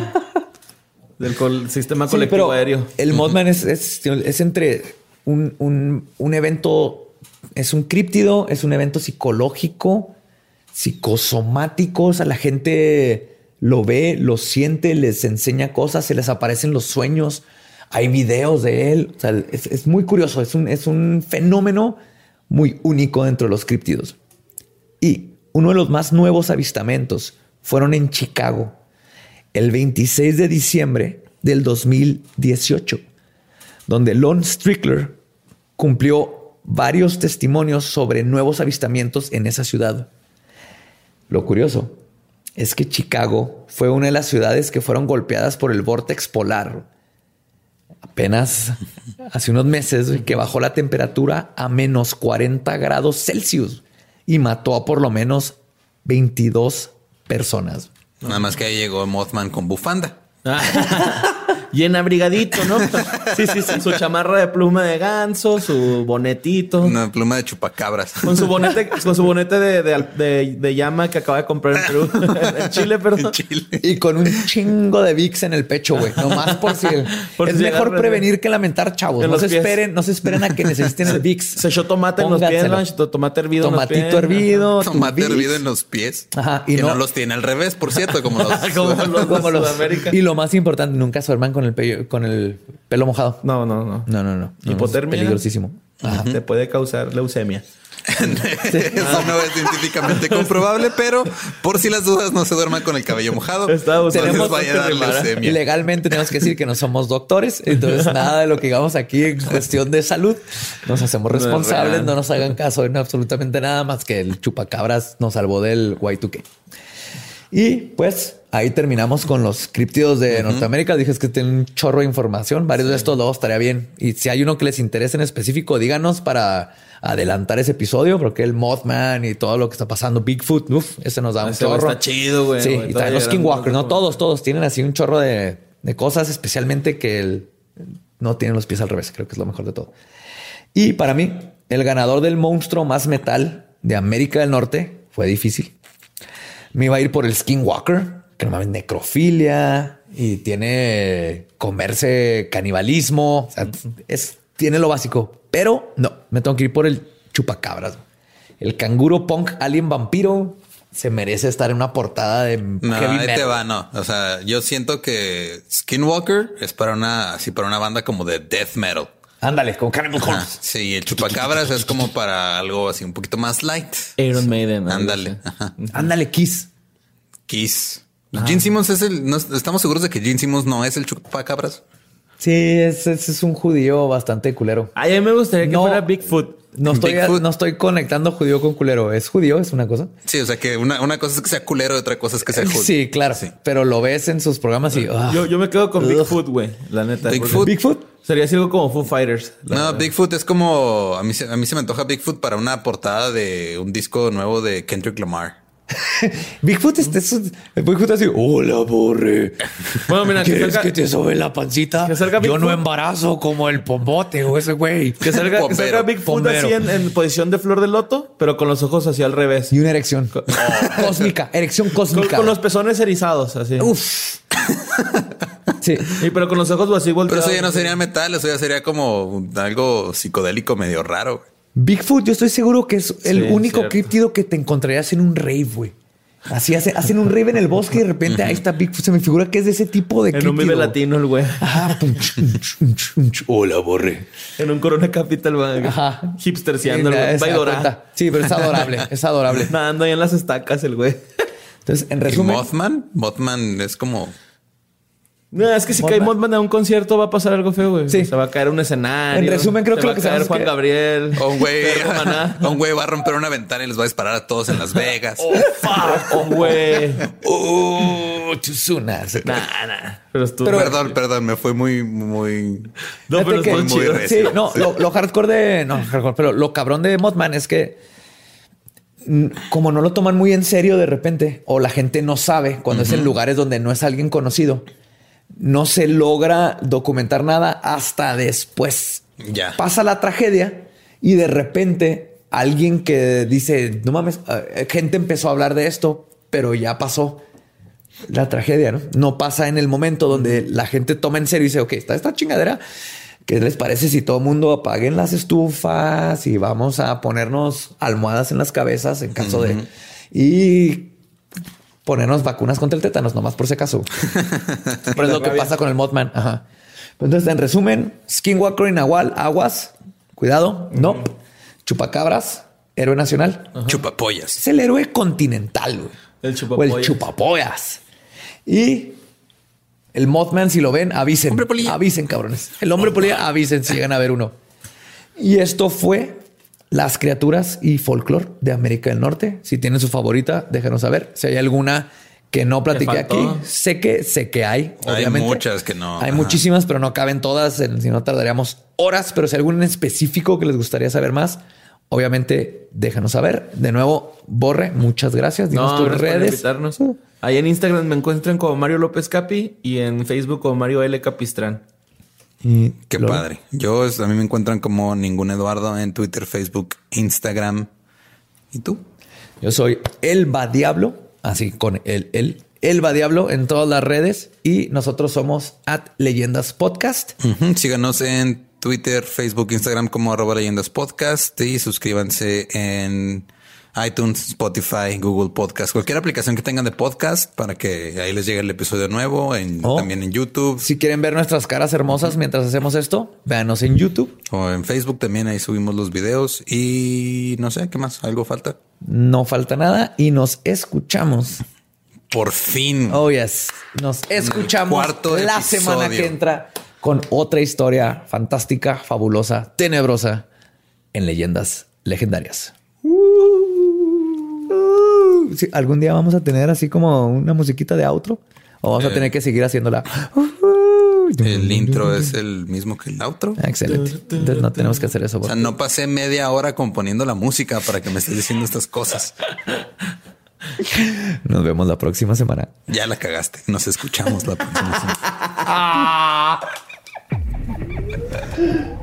Del sistema colectivo aéreo. El Mothman es, es, entre un, un, un evento, es un críptido, es un evento psicológico psicosomáticos, a la gente lo ve, lo siente, les enseña cosas, se les aparecen los sueños, hay videos de él. es, muy curioso, es un, es un fenómeno muy único dentro de los críptidos. Y uno de los más nuevos avistamientos fueron en Chicago el 26 de diciembre del 2018, donde Lon Strickler cumplió varios testimonios sobre nuevos avistamientos en esa ciudad. Lo curioso es que Chicago fue una de las ciudades que fueron golpeadas por el vórtex polar. Apenas [LAUGHS] hace unos meses que bajó la temperatura a menos 40 grados Celsius y mató a por lo menos 22 personas. Nada más que ahí llegó Mothman con bufanda. [LAUGHS] [LAUGHS] Bien abrigadito, ¿no? [LAUGHS] Sí, sí, sí. Su chamarra de pluma de ganso, su bonetito. Una pluma de chupacabras. Con su bonete, [LAUGHS] con su bonete de, de, de- de llama que acaba de comprar en Perú. [LAUGHS] en Chile, perdón. Chile. Y con un chingo de VIX en el pecho, güey. Nomás por si... Por es si mejor prevenir que lamentar, chavos. En No se pies. esperen, no se esperen a que necesiten el VIX. Se echó tomate en los pies, tomate hervido en los Tomatito pies. hervido. Tomate hervido en los pies. Ajá, y que no, no- los tiene al revés, por cierto, como los. Como los de Como los- Sudamérica. Y lo más importante, nunca se duerman con el, pello- con el pelo mojado. No, no, no. No, no, no. no. Hipotermia. Es peligrosísimo. Ajá. Te puede causar leucemia. [LAUGHS] Eso no es científicamente comprobable, pero por si las dudas no se duerman con el cabello mojado. No Tenemos vaya a dar leucemia. Legalmente tenemos que decir que no somos doctores, entonces [LAUGHS] nada de lo que digamos aquí en cuestión de salud nos hacemos No es responsables, real. no nos hagan caso en absolutamente nada más que el chupacabras nos salvó del Y2K. Y pues ahí terminamos con los criptidos de Norteamérica. Dije que tienen un chorro de información. Varios de estos luego estaría bien. Y si hay uno que les interese en específico, díganos para adelantar ese episodio, porque el Mothman y todo lo que está pasando, Bigfoot, uf, ese nos da un Ese chorro. está chido, güey. Sí, y también los Skinwalker, no todos, todos tienen así un chorro de, de cosas, especialmente que el, no tienen los pies al revés. Creo que es lo mejor de todo. Y para mí, el ganador del monstruo más metal de América del Norte fue difícil. Me iba a ir por el Skinwalker, que no mames, necrofilia y tiene comerse canibalismo. O sea, es, tiene lo básico, pero no, me tengo que ir por el chupacabras. El canguro punk alien vampiro se merece estar en una portada de No, heavy ahí te metal. va, no. O sea, yo siento que Skinwalker es para una, así para una banda como de death metal. Ándale, con Cannibal. Corpse. Sí, el chupacabras es como para algo así un poquito más light. Iron Maiden. Ándale. Ándale, Kiss. Kiss. Ah. Gene Simmons es el. no- estamos seguros de que Gene Simmons no es el chupacabras. Sí, ese es un judío bastante culero. Ay, a mí me gustaría que No. fuera Bigfoot. No estoy, Bigfoot. no estoy conectando judío con culero. ¿Es judío? ¿Es una cosa? Sí, o sea que una, una cosa es que sea culero y otra cosa es que sea judío. Sí, claro. Pero lo ves en sus programas y... ah. Yo, yo me quedo con. Bigfoot, güey. La neta. Bigfoot. Bigfoot. Sería así algo como Foo Fighters. No, verdad. Bigfoot es como a mí, a mí se me antoja Bigfoot para una portada de un disco nuevo de Kendrick Lamar. [LAUGHS] Bigfoot este es... un- Bigfoot así... Hola, borre. Bueno, mira, que ¿Quieres salga, que te sobe la pancita? que salga Yo no embarazo como el pombote o ese güey. que salga, que salga Bigfoot así en, en posición de flor de loto, pero con los ojos hacia al revés. Y una erección. [LAUGHS] cósmica. Erección Con, cósmica. con los pezones erizados, así. Uf. [LAUGHS] Sí. Y pero con los ojos así Pero volteados. eso ya no sería metal, eso ya sería como algo psicodélico medio raro. Bigfoot, yo estoy seguro que es el Sí, único cierto. críptido que te encontrarías en un rave, güey. Así hace- hacen un rave en el bosque y de repente ahí está Bigfoot. Se me figura que es de ese tipo de En un vive latino el güey. Ajá. Pum, chum, chum, chum, chum. Hola, borre. En un Corona Capital, güey. Ajá. Hipsterciando el güey. Va. Sí, pero es adorable. Es adorable. [LAUGHS] Nadando ahí en las estacas el güey. Entonces, en ¿Y resumen, Mothman? Mothman es como... No, es que si Mothman. cae Mothman a un concierto va a pasar algo feo, güey. Sí. Se va a caer un escenario. En resumen, creo se que va lo que a caer Juan que- Gabriel. O un güey, [LAUGHS] un güey va a romper una ventana y les va a disparar a todos en Las Vegas. Oh, güey. ¡Uh! Chuzuna. Nah, nah. Pero estuvo. Pero- perdón, perdón, me fue muy, muy... no, pero que- muy. Sí, no, lo, lo hardcore de. No, hardcore, pero lo cabrón de Mothman es que. Como no lo toman muy en serio de repente, o la gente no sabe cuando es en lugares donde no es alguien conocido, no se logra documentar nada hasta después. Ya. Pasa la tragedia y de repente alguien que dice, no mames, eh, gente empezó a hablar de esto, pero ya pasó la tragedia, ¿no? No pasa en el momento donde la gente toma en serio y dice, ok, está esta chingadera. ¿Qué les parece si todo el mundo apaguen las estufas y vamos a ponernos almohadas en las cabezas en caso de... Y ponernos vacunas contra el tétanos, nomás por si acaso. [LAUGHS] Pero es lo que pasa con el Mothman. Ajá. Entonces, en resumen, Skinwalker y Nahual, aguas, cuidado, no. Chupacabras, héroe nacional. Chupapollas. Es el héroe continental, güey. El o el chupapollas. Y el Mothman, si lo ven, avisen. Hombre polilla. Avisen, cabrones. El hombre polilla, avisen si llegan a ver uno. Y esto fue las criaturas y folclore de América del Norte. Si tienen su favorita, déjenos saber. Si hay alguna que no platiqué aquí, sé que sé que hay. Hay muchas que no. Hay muchísimas, pero no caben todas. Si no tardaríamos horas. Pero si hay algún en específico que les gustaría saber más, obviamente déjanos saber. De nuevo, Borre, muchas gracias. Dinos tus redes. Ahí en Instagram me encuentran como Mario López Capi y en Facebook como Mario L. Capistrán. Y Qué padre. Yo a mí me encuentran como ningún Eduardo en Twitter, Facebook, Instagram. ¿Y tú? Yo soy Elba Diablo, así con el el Elba Diablo en todas las redes y nosotros somos at Leyendas Podcast. Síganos en Twitter, Facebook, Instagram como arroba Leyendas Podcast y suscríbanse en iTunes, Spotify, Google Podcast, cualquier aplicación que tengan de podcast para que ahí les llegue el episodio nuevo, en, oh. también en YouTube. Si quieren ver nuestras caras hermosas mientras hacemos esto, véanos en YouTube. O en Facebook también, ahí subimos los videos y no sé, ¿qué más? ¿Algo falta? No falta nada y nos escuchamos. Por fin. Oh, yes. Nos escuchamos la semana que entra con otra historia fantástica, fabulosa, tenebrosa en leyendas legendarias algún día vamos a tener así como una musiquita de outro o vamos a eh. tener que seguir haciéndola. El intro es el mismo que el outro. Excelente. Entonces no tenemos que hacer eso. O sea, no pasé media hora componiendo la música para que me estés diciendo estas cosas. Nos vemos la próxima semana. Ya la cagaste. Nos escuchamos la próxima semana.